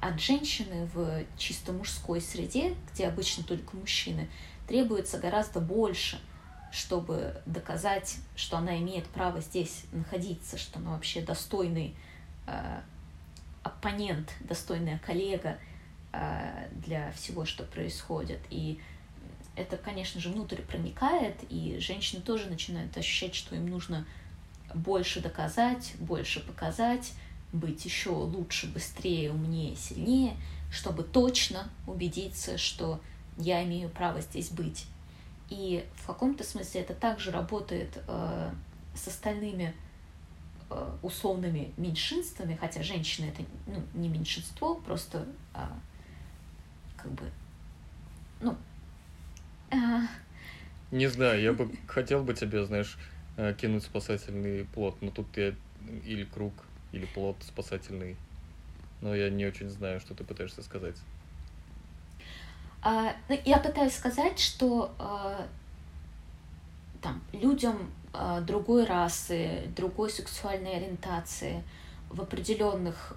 Speaker 1: от женщины в чисто мужской среде, где обычно только мужчины, требуется гораздо больше – чтобы доказать, что она имеет право здесь находиться, что она вообще достойный э, оппонент, достойная коллега э, для всего, что происходит. И это, конечно же, внутрь проникает, и женщины тоже начинают ощущать, что им нужно больше доказать, больше показать, быть еще лучше, быстрее, умнее, сильнее, чтобы точно убедиться, что я имею право здесь быть. И в каком-то смысле это также работает э, с остальными э, условными меньшинствами, хотя женщины это ну, не меньшинство, просто э, как бы, ну...
Speaker 2: Э... Не знаю, я бы [laughs] хотел бы тебе, знаешь, э, кинуть спасательный плод, но тут я или круг, или плод спасательный. Но я не очень знаю, что ты пытаешься сказать.
Speaker 1: А, ну, я пытаюсь сказать, что а, там, людям а, другой расы, другой сексуальной ориентации в определенных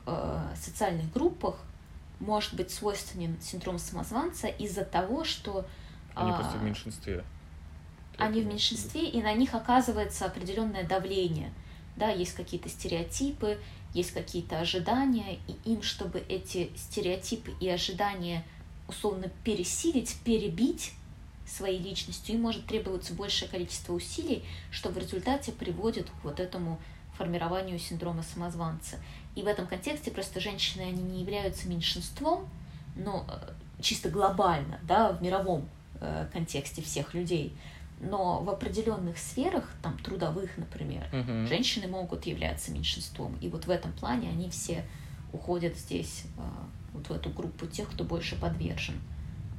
Speaker 1: социальных группах может быть свойственен синдром самозванца из-за того, что
Speaker 2: они просто в меньшинстве.
Speaker 1: Они в меньшинстве, и на них оказывается определенное давление. Да, есть какие-то стереотипы, есть какие-то ожидания, и им, чтобы эти стереотипы и ожидания – условно пересилить, перебить своей личностью, им может требоваться большее количество усилий, что в результате приводит к вот этому формированию синдрома самозванца. И в этом контексте просто женщины, они не являются меньшинством, но э, чисто глобально, да, в мировом э, контексте всех людей. Но в определенных сферах, там трудовых, например, uh-huh. женщины могут являться меньшинством. И вот в этом плане они все уходят здесь э, вот в эту группу тех, кто больше подвержен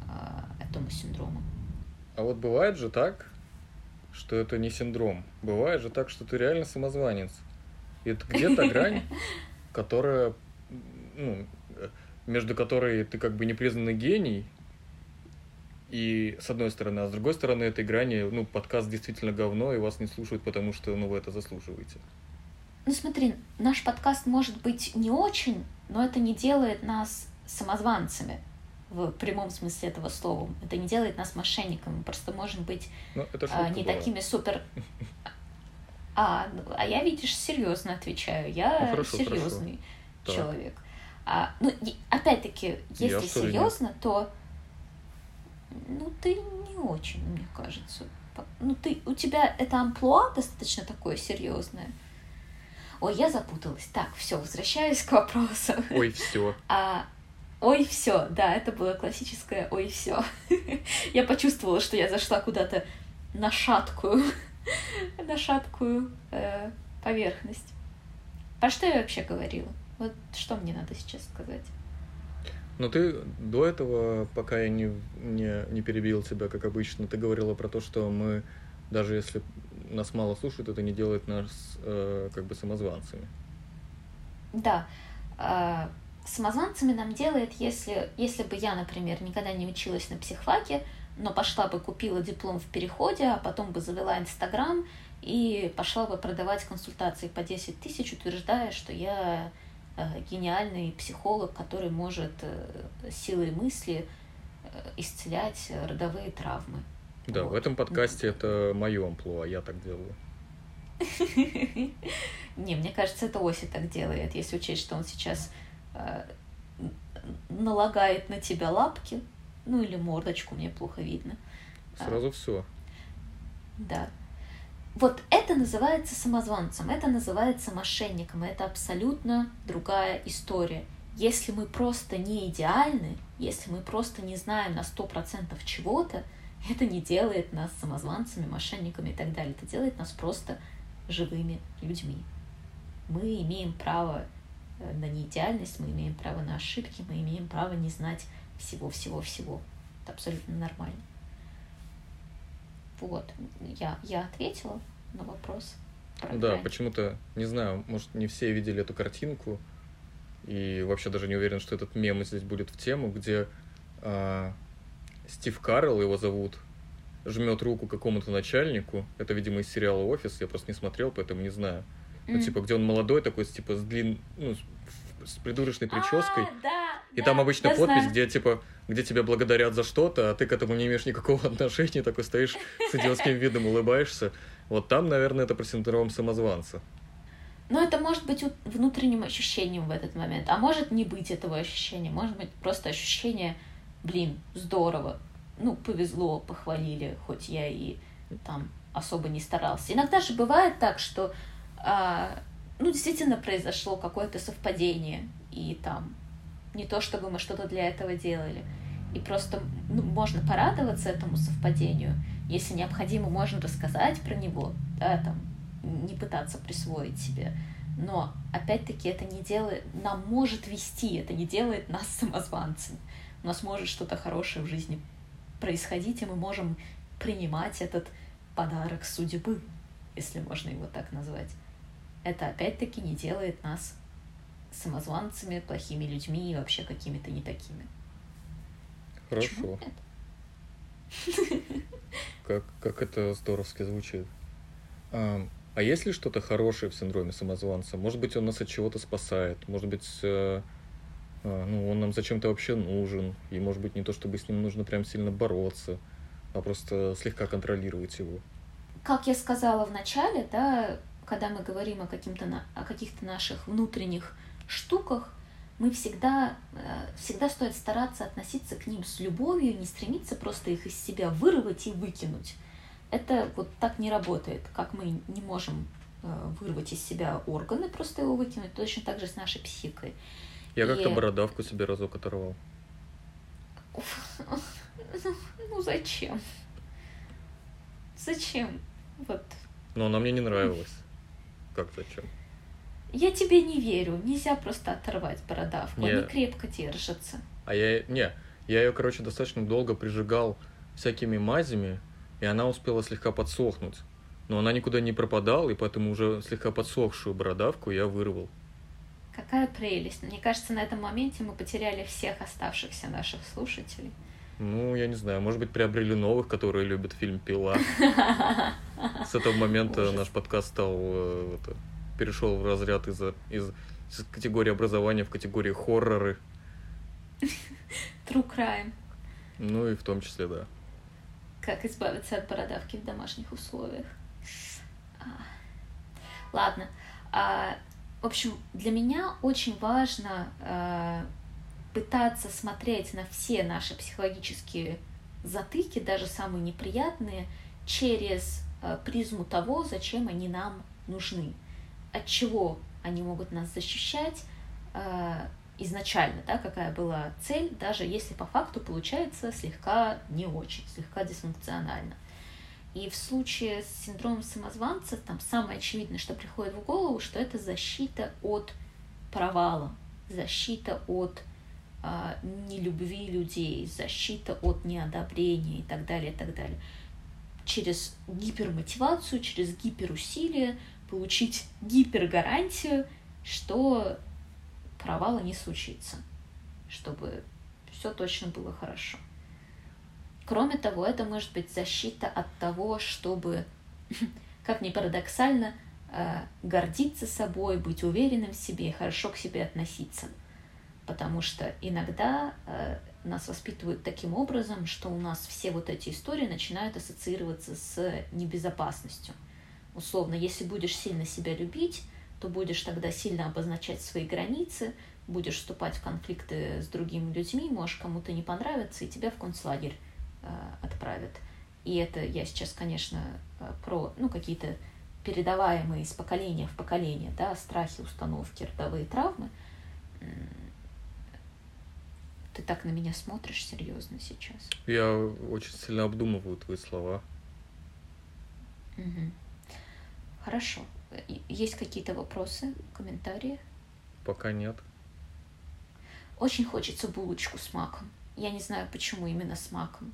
Speaker 1: э, этому синдрому.
Speaker 2: А вот бывает же так, что это не синдром. Бывает же так, что ты реально самозванец. И это где-то [laughs] грань, которая, ну, между которой ты как бы непризнанный гений, и с одной стороны, а с другой стороны, этой грани, ну, подкаст действительно говно, и вас не слушают, потому что, ну, вы это заслуживаете.
Speaker 1: Ну смотри, наш подкаст может быть не очень, но это не делает нас самозванцами в прямом смысле этого слова. Это не делает нас мошенниками. Мы просто можем быть
Speaker 2: ну,
Speaker 1: а, не была. такими супер. [laughs] А, а я, видишь, серьезно отвечаю. Я ну, хорошо, серьезный хорошо. человек. А, ну, опять-таки, если серьезно, то ну ты не очень, мне кажется. Ну, ты, у тебя это амплуа достаточно такое серьезное. Ой, я запуталась. Так, все, возвращаюсь к вопросу.
Speaker 2: Ой, все.
Speaker 1: А, ой, все, да, это было классическое ой, все. [laughs] я почувствовала, что я зашла куда-то на шаткую, [laughs] на шаткую э, поверхность. Про что я вообще говорила? Вот что мне надо сейчас сказать?
Speaker 2: Ну, ты до этого, пока я не, не, не перебил тебя, как обычно, ты говорила про то, что мы, даже если нас мало слушают, это не делает нас э, как бы самозванцами.
Speaker 1: Да. А, самозванцами нам делает, если, если бы я, например, никогда не училась на психфаке, но пошла бы купила диплом в переходе, а потом бы завела Инстаграм и пошла бы продавать консультации по 10 тысяч, утверждая, что я э, гениальный психолог, который может э, силой мысли э, исцелять родовые травмы.
Speaker 2: Да, вот. в этом подкасте это мое амплуа, я так делаю. [laughs]
Speaker 1: Не, мне кажется, это Оси так делает, если учесть, что он сейчас налагает на тебя лапки, ну или мордочку, мне плохо видно.
Speaker 2: Сразу все.
Speaker 1: Да. Вот это называется самозванцем, это называется мошенником, это абсолютно другая история. Если мы просто не идеальны, если мы просто не знаем на сто процентов чего-то, это не делает нас самозванцами, мошенниками и так далее. Это делает нас просто живыми людьми. Мы имеем право э, на неидеальность, мы имеем право на ошибки, мы имеем право не знать всего-всего-всего. Это абсолютно нормально. Вот, я, я ответила на вопрос.
Speaker 2: Да, почему-то, не знаю, может, не все видели эту картинку, и вообще даже не уверен, что этот мем здесь будет в тему, где э, Стив Карл, его зовут, жмет руку какому-то начальнику. Это, видимо, из сериала Офис. Я просто не смотрел, поэтому не знаю. Mm. Ну, типа, где он молодой такой, типа, с длин, ну, с придурочной прической. А,
Speaker 1: да,
Speaker 2: и да, там обычно подпись, знаю. где типа, где тебя благодарят за что-то, а ты к этому не имеешь никакого [laughs] отношения, такой стоишь с идиотским [laughs] видом, улыбаешься. Вот там, наверное, это про синдром самозванца.
Speaker 1: Но это может быть внутренним ощущением в этот момент, а может не быть этого ощущения, может быть просто ощущение, блин, здорово, ну, повезло, похвалили, хоть я и там особо не старался. Иногда же бывает так, что а, ну, действительно произошло какое-то совпадение, и там не то, чтобы мы что-то для этого делали. И просто ну, можно порадоваться этому совпадению. Если необходимо, можно рассказать про него, да, там, не пытаться присвоить себе. Но, опять-таки, это не делает... Нам может вести, это не делает нас самозванцами. У нас может что-то хорошее в жизни происходить, и мы можем принимать этот подарок судьбы, если можно его так назвать это опять-таки не делает нас самозванцами, плохими людьми и вообще какими-то не такими.
Speaker 2: Хорошо. [laughs] Как, как это здоровски звучит. А, а есть ли что-то хорошее в синдроме самозванца? Может быть, он нас от чего-то спасает? Может быть, э, э, ну, он нам зачем-то вообще нужен? И, может быть, не то, чтобы с ним нужно прям сильно бороться, а просто слегка контролировать его?
Speaker 1: Как я сказала в начале, да, когда мы говорим о, каким-то, о каких-то наших внутренних штуках, мы всегда, э, всегда стоит стараться относиться к ним с любовью, не стремиться просто их из себя вырвать и выкинуть. Это вот так не работает, как мы не можем э, вырвать из себя органы, просто его выкинуть, точно так же с нашей психикой.
Speaker 2: Я и... как-то бородавку себе разок оторвал. [laughs]
Speaker 1: Ну зачем? Зачем? Вот.
Speaker 2: Но она мне не нравилась. Как зачем?
Speaker 1: Я тебе не верю. Нельзя просто оторвать бородавку. Не. Они крепко держатся.
Speaker 2: А я... Не, я ее, короче, достаточно долго прижигал всякими мазями, и она успела слегка подсохнуть. Но она никуда не пропадала, и поэтому уже слегка подсохшую бородавку я вырвал.
Speaker 1: Какая прелесть. Мне кажется, на этом моменте мы потеряли всех оставшихся наших слушателей.
Speaker 2: Ну, я не знаю, может быть, приобрели новых, которые любят фильм «Пила». С этого момента наш подкаст стал, э, это, перешел в разряд из, из, из категории образования в категории хорроры.
Speaker 1: True crime.
Speaker 2: Ну и в том числе, да.
Speaker 1: Как избавиться от бородавки в домашних условиях. А. Ладно. А, в общем, для меня очень важно а, пытаться смотреть на все наши психологические затыки, даже самые неприятные, через э, призму того, зачем они нам нужны, от чего они могут нас защищать э, изначально, да, какая была цель, даже если по факту получается слегка не очень, слегка дисфункционально. И в случае с синдромом самозванца там самое очевидное, что приходит в голову, что это защита от провала, защита от нелюбви людей, защита от неодобрения и так далее, и так далее. Через гипермотивацию, через гиперусилие получить гипергарантию, что провала не случится, чтобы все точно было хорошо. Кроме того, это может быть защита от того, чтобы, [laughs] как ни парадоксально, э, гордиться собой, быть уверенным в себе, хорошо к себе относиться. Потому что иногда э, нас воспитывают таким образом, что у нас все вот эти истории начинают ассоциироваться с небезопасностью. Условно, если будешь сильно себя любить, то будешь тогда сильно обозначать свои границы, будешь вступать в конфликты с другими людьми, можешь кому-то не понравиться, и тебя в концлагерь э, отправят. И это я сейчас, конечно, э, про ну, какие-то передаваемые из поколения в поколение, да, страхи, установки, родовые травмы. Ты так на меня смотришь серьезно сейчас.
Speaker 2: Я очень сильно обдумываю твои слова.
Speaker 1: Угу. Хорошо. Есть какие-то вопросы, комментарии?
Speaker 2: Пока нет.
Speaker 1: Очень хочется булочку с маком. Я не знаю, почему именно с маком.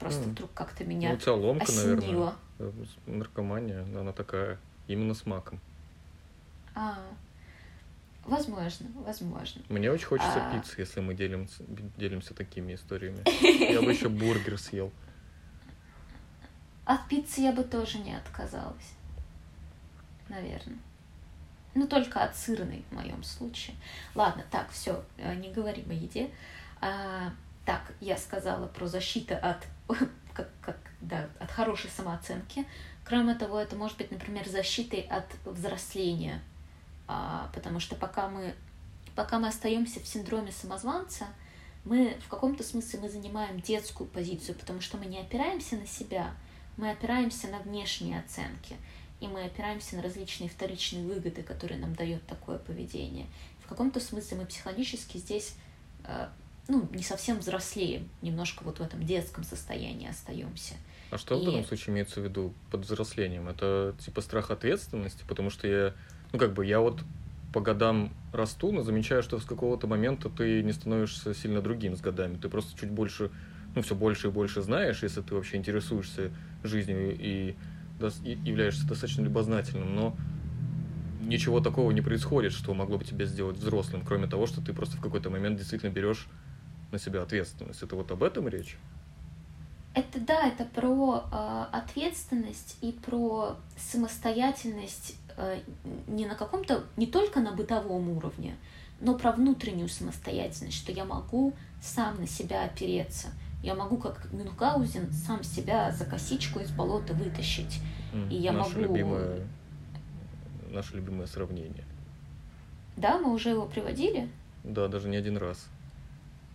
Speaker 1: Просто mm. вдруг как-то меня ну, у тебя ломка, осенило. наверное.
Speaker 2: Э, наркомания, она такая, именно с маком.
Speaker 1: А, возможно, возможно.
Speaker 2: Мне очень хочется а... пиццы, если мы делимся, делимся такими историями. [laughs] Я бы еще бургер съел.
Speaker 1: От пиццы я бы тоже не отказалась. Наверное. Ну, только от сырной в моем случае. Ладно, так, все, э, не говорим о еде. А, так, я сказала про защиту от, [laughs] как, как, да, от хорошей самооценки. Кроме того, это может быть, например, защитой от взросления. А, потому что пока мы, пока мы остаемся в синдроме самозванца, мы в каком-то смысле мы занимаем детскую позицию, потому что мы не опираемся на себя, мы опираемся на внешние оценки и мы опираемся на различные вторичные выгоды, которые нам дает такое поведение. В каком-то смысле мы психологически здесь э, ну, не совсем взрослеем, немножко вот в этом детском состоянии остаемся.
Speaker 2: А что и... в данном случае имеется в виду под взрослением? Это типа страх ответственности, потому что я, ну как бы я вот по годам расту, но замечаю, что с какого-то момента ты не становишься сильно другим с годами. Ты просто чуть больше, ну все больше и больше знаешь, если ты вообще интересуешься жизнью и являешься достаточно любознательным, но ничего такого не происходит, что могло бы тебя сделать взрослым, кроме того, что ты просто в какой-то момент действительно берешь на себя ответственность. Это вот об этом речь?
Speaker 1: Это да, это про э, ответственность и про самостоятельность не на каком-то, не только на бытовом уровне, но про внутреннюю самостоятельность, что я могу сам на себя опереться, я могу, как Мюнхгаузен, сам себя за косичку из болота вытащить.
Speaker 2: Mm, и я наше могу... Любимое, наше любимое сравнение.
Speaker 1: Да, мы уже его приводили?
Speaker 2: Да, даже не один раз.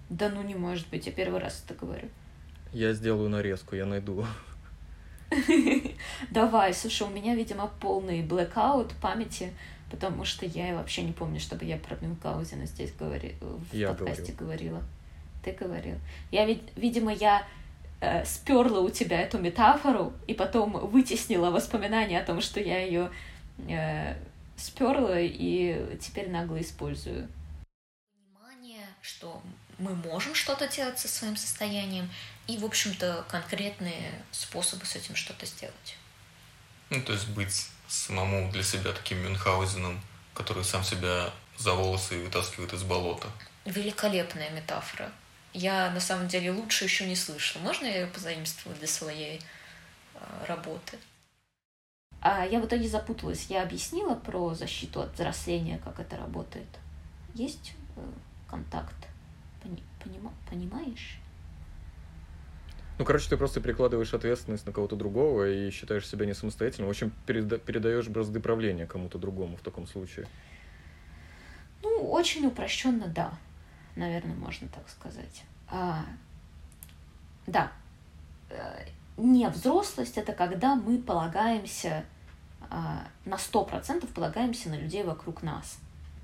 Speaker 1: Да ну не может быть, я первый раз это говорю.
Speaker 2: Я сделаю нарезку, я найду. [laughs]
Speaker 1: Давай, слушай, у меня, видимо, полный блэкаут памяти, потому что я вообще не помню, чтобы я про Мюнхгаузена здесь говори... в я подкасте говорил. говорила ты говорил. Я ведь, видимо, я э, сперла у тебя эту метафору и потом вытеснила воспоминания о том, что я ее э, сперла и теперь нагло использую. Понимание, что мы можем что-то делать со своим состоянием и, в общем-то, конкретные способы с этим что-то сделать.
Speaker 2: Ну, то есть быть самому для себя таким Мюнхгаузеном, который сам себя за волосы вытаскивает из болота.
Speaker 1: Великолепная метафора. Я на самом деле лучше еще не слышала. Можно я ее позаимствую для своей э, работы? А я в итоге запуталась. Я объяснила про защиту от взросления, как это работает. Есть э, контакт? Пони понима понимаешь?
Speaker 2: Ну, короче, ты просто перекладываешь ответственность на кого-то другого и считаешь себя не самостоятельным. В общем, переда передаешь бразды правления кому-то другому в таком случае.
Speaker 1: Ну, очень упрощенно, да наверное, можно так сказать. А, да, э, не взрослость это когда мы полагаемся а, на сто процентов полагаемся на людей вокруг нас.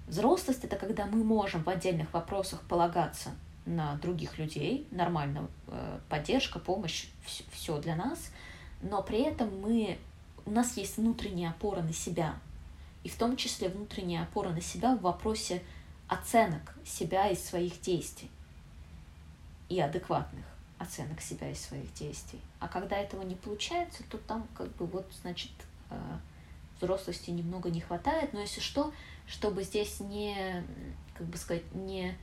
Speaker 1: Взрослость это когда мы можем в отдельных вопросах полагаться на других людей, нормально, э, поддержка, помощь, все для нас, но при этом мы, у нас есть внутренняя опора на себя, и в том числе внутренняя опора на себя в вопросе оценок себя и своих действий. И адекватных оценок себя и своих действий. А когда этого не получается, то там как бы вот, значит, э, взрослости немного не хватает, но если что, чтобы здесь не, как бы сказать, не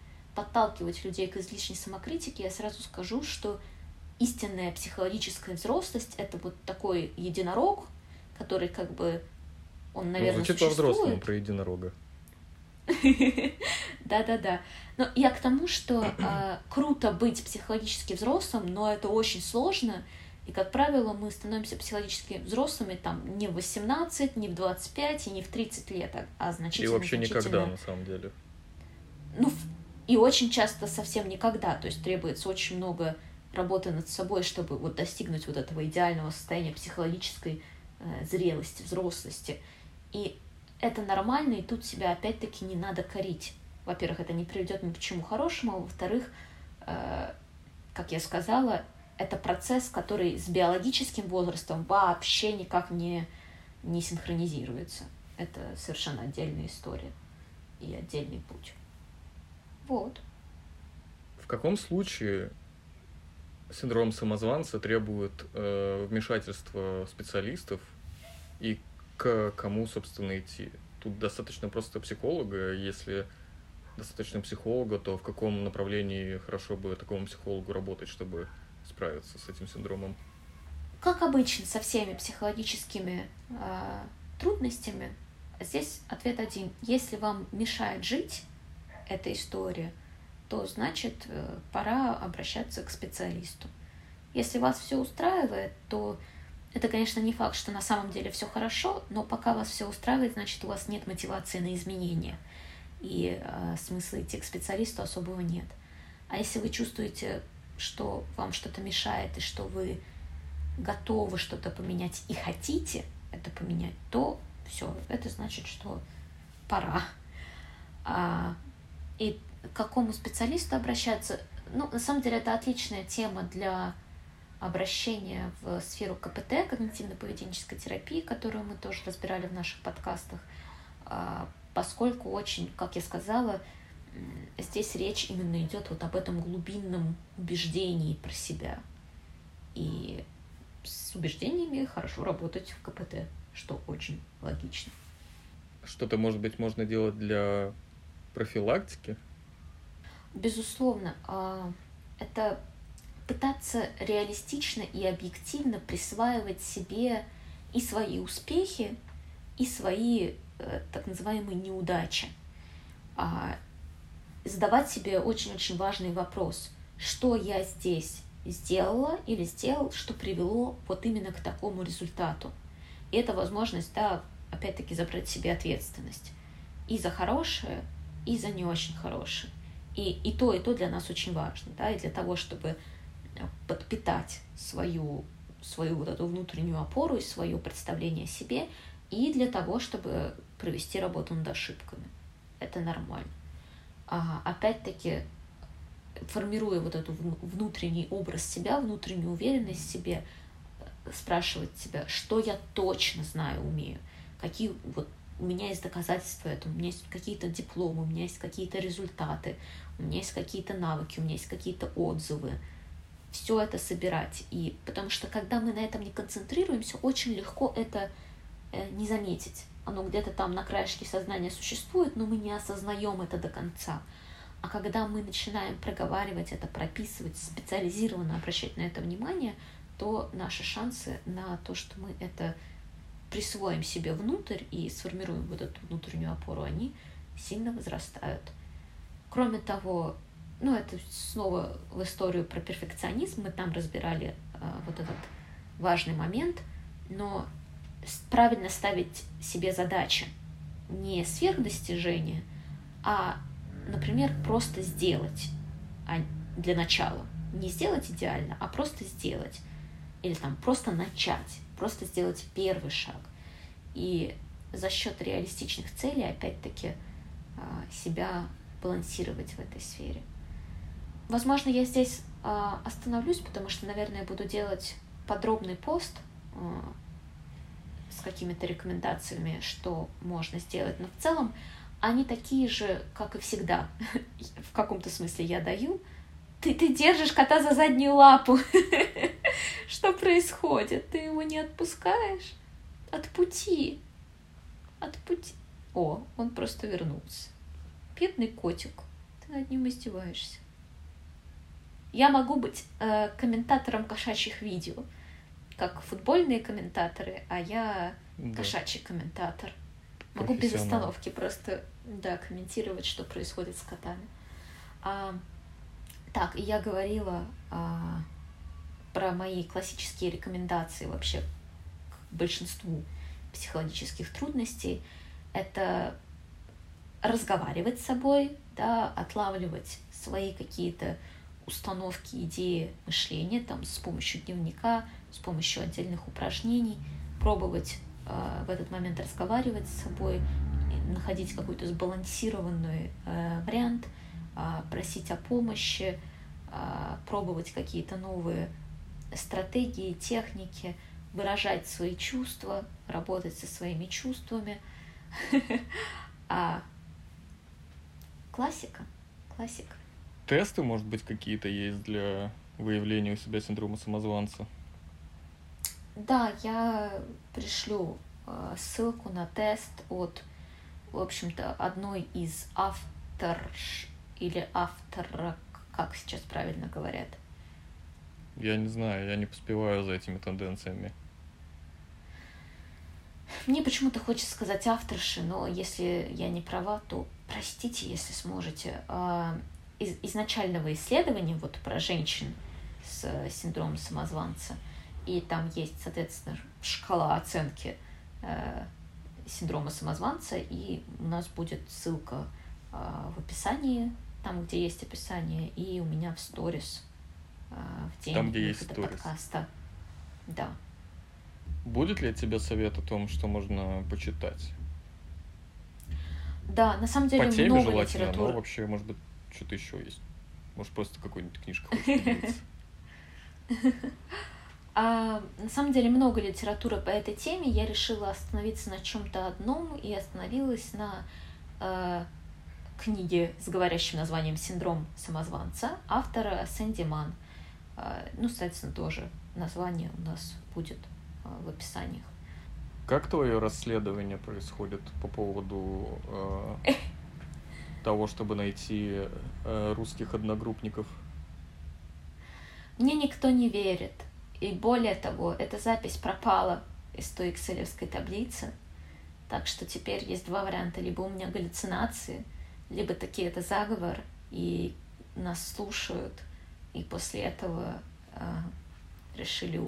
Speaker 1: подталкивать людей к излишней самокритике, я сразу скажу, что истинная психологическая взрослость — это вот такой единорог, который как бы, он, наверное, ну, звучит существует.
Speaker 2: по-взрослому про единорога. [laughs]
Speaker 1: Да-да-да. Но я к тому, что э, круто быть психологически взрослым, но это очень сложно. И, как правило, мы становимся психологически взрослыми там не в 18, не в 25 и не в 30 лет, а, а значительно.
Speaker 2: И вообще никогда, на самом деле.
Speaker 1: Ну, и очень часто совсем никогда. То есть требуется очень много работы над собой, чтобы вот достигнуть вот этого идеального состояния психологической э, зрелости, взрослости. И это нормально, и тут себя опять-таки не надо корить. Во-первых, это не приведет ни к чему хорошему, а во-вторых, э, как я сказала, это процесс, который с биологическим возрастом вообще никак не, не синхронизируется. Это совершенно отдельная история и отдельный путь. Вот.
Speaker 2: В каком случае синдром самозванца требует э, вмешательства специалистов и к кому, собственно, идти? Тут достаточно просто психолога. Если достаточно психолога, то в каком направлении хорошо бы такому психологу работать, чтобы справиться с этим синдромом?
Speaker 1: Как обычно, со всеми психологическими э, трудностями, здесь ответ один. Если вам мешает жить эта история, то значит э, пора обращаться к специалисту. Если вас все устраивает, то это, конечно, не факт, что на самом деле все хорошо, но пока вас все устраивает, значит, у вас нет мотивации на изменения. И э, смысла идти к специалисту особого нет. А если вы чувствуете, что вам что-то мешает, и что вы готовы что-то поменять и хотите это поменять, то все, это значит, что пора. А, и к какому специалисту обращаться? Ну, на самом деле, это отличная тема для обращение в сферу КПТ, когнитивно-поведенческой терапии, которую мы тоже разбирали в наших подкастах, а, поскольку очень, как я сказала, здесь речь именно идет вот об этом глубинном убеждении про себя. И с убеждениями хорошо работать в КПТ, что очень логично.
Speaker 2: Что-то, может быть, можно делать для профилактики?
Speaker 1: Безусловно. А, это пытаться реалистично и объективно присваивать себе и свои успехи, и свои э, так называемые неудачи. А, задавать себе очень-очень важный вопрос, что я здесь сделала или сделал, что привело вот именно к такому результату. И это возможность, да, опять-таки забрать себе ответственность и за хорошее, и за не очень хорошее. И, и то, и то для нас очень важно, да, и для того, чтобы подпитать свою, свою вот эту внутреннюю опору и свое представление о себе, и для того, чтобы провести работу над ошибками. Это нормально. А, опять-таки, формируя вот этот внутренний образ себя, внутреннюю уверенность в себе, спрашивать себя, что я точно знаю, умею, какие вот у меня есть доказательства этого, у меня есть какие-то дипломы, у меня есть какие-то результаты, у меня есть какие-то навыки, у меня есть какие-то отзывы, все это собирать. И потому что когда мы на этом не концентрируемся, очень легко это э, не заметить. Оно где-то там на краешке сознания существует, но мы не осознаем это до конца. А когда мы начинаем проговаривать это, прописывать, специализированно обращать на это внимание, то наши шансы на то, что мы это присвоим себе внутрь и сформируем вот эту внутреннюю опору, они сильно возрастают. Кроме того, ну, это снова в историю про перфекционизм, мы там разбирали э, вот этот важный момент, но правильно ставить себе задачи не сверхдостижения, а, например, просто сделать а для начала. Не сделать идеально, а просто сделать. Или там просто начать, просто сделать первый шаг. И за счет реалистичных целей, опять-таки, себя балансировать в этой сфере. Возможно, я здесь э, остановлюсь, потому что, наверное, буду делать подробный пост э, с какими-то рекомендациями, что можно сделать. Но в целом они такие же, как и всегда. [laughs] в каком-то смысле я даю. Ты, ты держишь кота за заднюю лапу. [laughs] что происходит? Ты его не отпускаешь? От пути. Отпусти. О, он просто вернулся. Бедный котик, ты над ним издеваешься. Я могу быть э, комментатором кошачьих видео, как футбольные комментаторы, а я
Speaker 2: Да.
Speaker 1: кошачий комментатор. Могу без остановки просто, да, комментировать, что происходит с котами. А, так, я говорила а, про мои классические рекомендации вообще к большинству психологических трудностей. Это разговаривать с собой, да, отлавливать свои какие-то установки, идеи мышления там, с помощью дневника, с помощью отдельных упражнений, пробовать э, в этот момент разговаривать с собой, находить какой-то сбалансированный э, вариант, просить о помощи, э, пробовать какие-то новые стратегии, техники, выражать свои чувства, работать со своими чувствами. [laughs] А классика, классика.
Speaker 2: Тесты, может быть, какие-то есть для выявления у себя синдрома самозванца?
Speaker 1: Да, я пришлю ссылку на тест от, в общем-то, одной из авторш или автора, как сейчас правильно говорят.
Speaker 2: Я не знаю, я не поспеваю за этими тенденциями.
Speaker 1: Мне почему-то хочется сказать авторши, но если я не права, то простите, если сможете. А, Из изначального исследования вот про женщин с э, синдромом самозванца, и там есть, соответственно, шкала оценки э, синдрома самозванца, и у нас будет ссылка а, в описании, там, где есть описание, и у меня в сторис а, в день
Speaker 2: Там, где есть сторис.
Speaker 1: подкаста. Да.
Speaker 2: Будет ли от тебя совет о том, что можно почитать?
Speaker 1: Да, на самом деле
Speaker 2: По теме
Speaker 1: много
Speaker 2: желательно, но
Speaker 1: литературы.
Speaker 2: вообще, может быть, что-то еще есть. Может, просто хочешь поделиться. [laughs]
Speaker 1: А, на самом деле много литературы по этой теме. Я решила остановиться на чем-то одном и остановилась на э, книге с говорящим названием «Синдром самозванца» автора Сэнди Ман. Э, ну, соответственно, тоже название у нас будет э, в описаниях.
Speaker 2: Как твое расследование происходит по поводу э, [laughs] того, чтобы найти э, русских одногруппников?
Speaker 1: Мне никто не верит. И более того, эта запись пропала из той экселевской таблицы. Так что теперь есть два варианта. Либо у меня галлюцинации, либо таки это заговор, и нас слушают, и после этого а, решили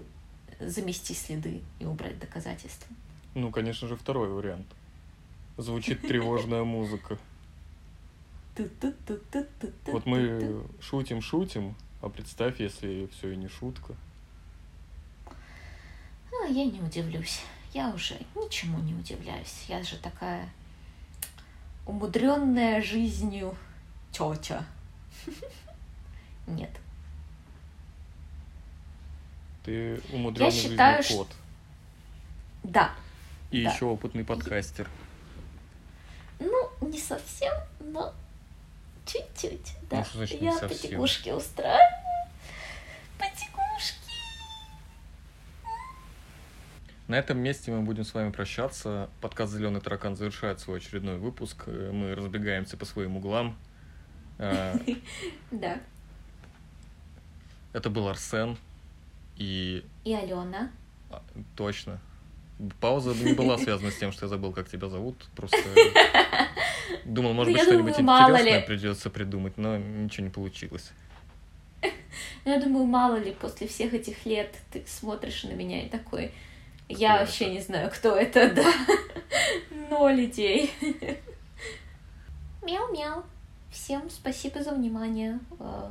Speaker 1: замести следы и убрать доказательства.
Speaker 2: Ну, конечно же, второй вариант. Звучит тревожная музыка. Вот мы шутим-шутим, а представь, если все и не шутка.
Speaker 1: А, я не удивлюсь. Я уже ничему не удивляюсь. Я же такая умудренная жизнью тетя. Нет.
Speaker 2: Ты умудренный
Speaker 1: считаю,
Speaker 2: жизнью кот.
Speaker 1: Да.
Speaker 2: И
Speaker 1: да.
Speaker 2: еще опытный подкастер.
Speaker 1: Ну, не совсем, но чуть-чуть. Да.
Speaker 2: Ну, что значит не
Speaker 1: я
Speaker 2: совсем?
Speaker 1: потекушки устраиваю. Потекушки.
Speaker 2: На этом месте мы будем с вами прощаться. Подкаст Зеленый таракан завершает свой очередной выпуск. Мы разбегаемся по своим углам. Э, [laughs]
Speaker 1: Да.
Speaker 2: Это был Арсен. И
Speaker 1: И Алена.
Speaker 2: а, точно. Пауза не была связана с тем, что я забыл, как тебя зовут. Просто [laughs] думал, может
Speaker 1: Ну,
Speaker 2: быть, что-нибудь интересное придется придумать, но ничего не получилось. [laughs]
Speaker 1: Ну, я думаю, мало ли, после всех этих лет ты смотришь на меня и такой... Я
Speaker 2: Кто
Speaker 1: вообще
Speaker 2: это?»
Speaker 1: не знаю, кто это, [laughs] да. Ноль идей. Мяу-мяу. Всем спасибо за внимание. Э,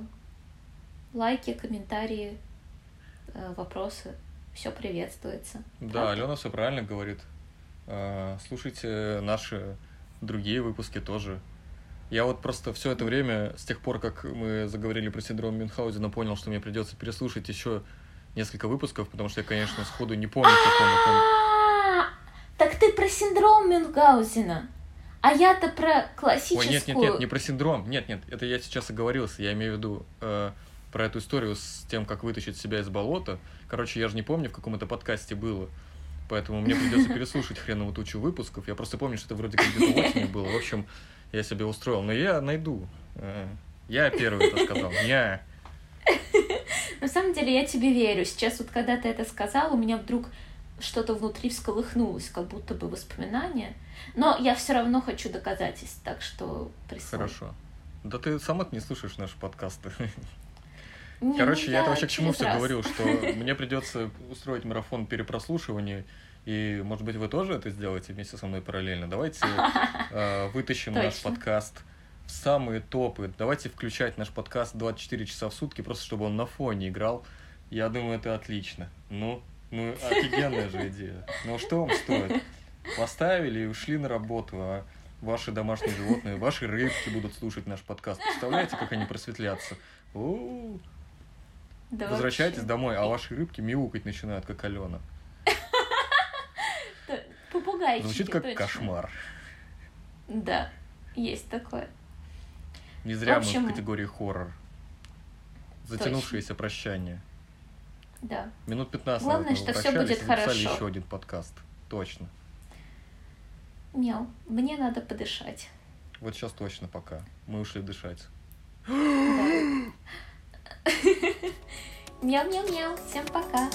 Speaker 1: Лайки, комментарии, э, вопросы. Все приветствуется.
Speaker 2: Да,
Speaker 1: Правда?
Speaker 2: Алена все правильно говорит. Э, Слушайте наши другие выпуски тоже. Я вот просто все это время, с тех пор, как мы заговорили про синдром Мюнхгаузена, понял, что мне придется переслушать еще несколько выпусков, потому что я, конечно, сходу не помню, каком это.
Speaker 1: А, Так ты про синдром Мюнхгаузена. А я-то про
Speaker 2: Ой,
Speaker 1: классическую...
Speaker 2: нет, нет, нет, не про синдром. Нет, нет, это я сейчас оговорился. Я имею в виду э, про эту историю с тем, как вытащить себя из болота. Короче, я же не помню, в каком это подкасте было. Поэтому мне придется [laughs] переслушать хреновую тучу выпусков. Я просто помню, что это вроде как где-то осенью было. В общем, я себе устроил. Но я найду. Э, Я первый это сказал. Я.
Speaker 1: На самом деле я тебе верю. Сейчас вот когда ты это сказал, у меня вдруг что-то внутри всколыхнулось, как будто бы воспоминание. Но я все равно хочу доказательств, так что присылай.
Speaker 2: Хорошо. Да ты сама не слушаешь наши подкасты.
Speaker 1: Не,
Speaker 2: Короче,
Speaker 1: ну
Speaker 2: я это вообще к чему все
Speaker 1: раз.
Speaker 2: говорил, что [laughs] мне придется устроить марафон перепрослушивания, и, может быть, вы тоже это сделаете вместе со мной параллельно. Давайте э, вытащим наш подкаст самые топы. Давайте включать наш подкаст 24 часа в сутки, просто чтобы он на фоне играл. Я думаю, это отлично. Ну, ну, офигенная же идея. Ну, что вам стоит? Поставили и ушли на работу, а ваши домашние животные, ваши рыбки будут слушать наш подкаст. Представляете, как они просветлятся? У-у-у.
Speaker 1: Да
Speaker 2: Возвращайтесь
Speaker 1: вообще.
Speaker 2: домой, а ваши рыбки мяукать начинают, как Алена. [laughs]
Speaker 1: Попугайчики,
Speaker 2: Звучит как
Speaker 1: точно.
Speaker 2: кошмар.
Speaker 1: Да, есть такое.
Speaker 2: Не зря
Speaker 1: В общем-
Speaker 2: мы в категории хоррор. Затянувшееся прощание.
Speaker 1: Да.
Speaker 2: Минут 15
Speaker 1: Главное, что
Speaker 2: прощались
Speaker 1: будет хорошо.
Speaker 2: еще один подкаст. Точно.
Speaker 1: Мяу, мне надо подышать.
Speaker 2: Вот сейчас точно пока. Мы ушли дышать. [gasps] [laughs]
Speaker 1: Мяу-мяу-мяу, всем пока.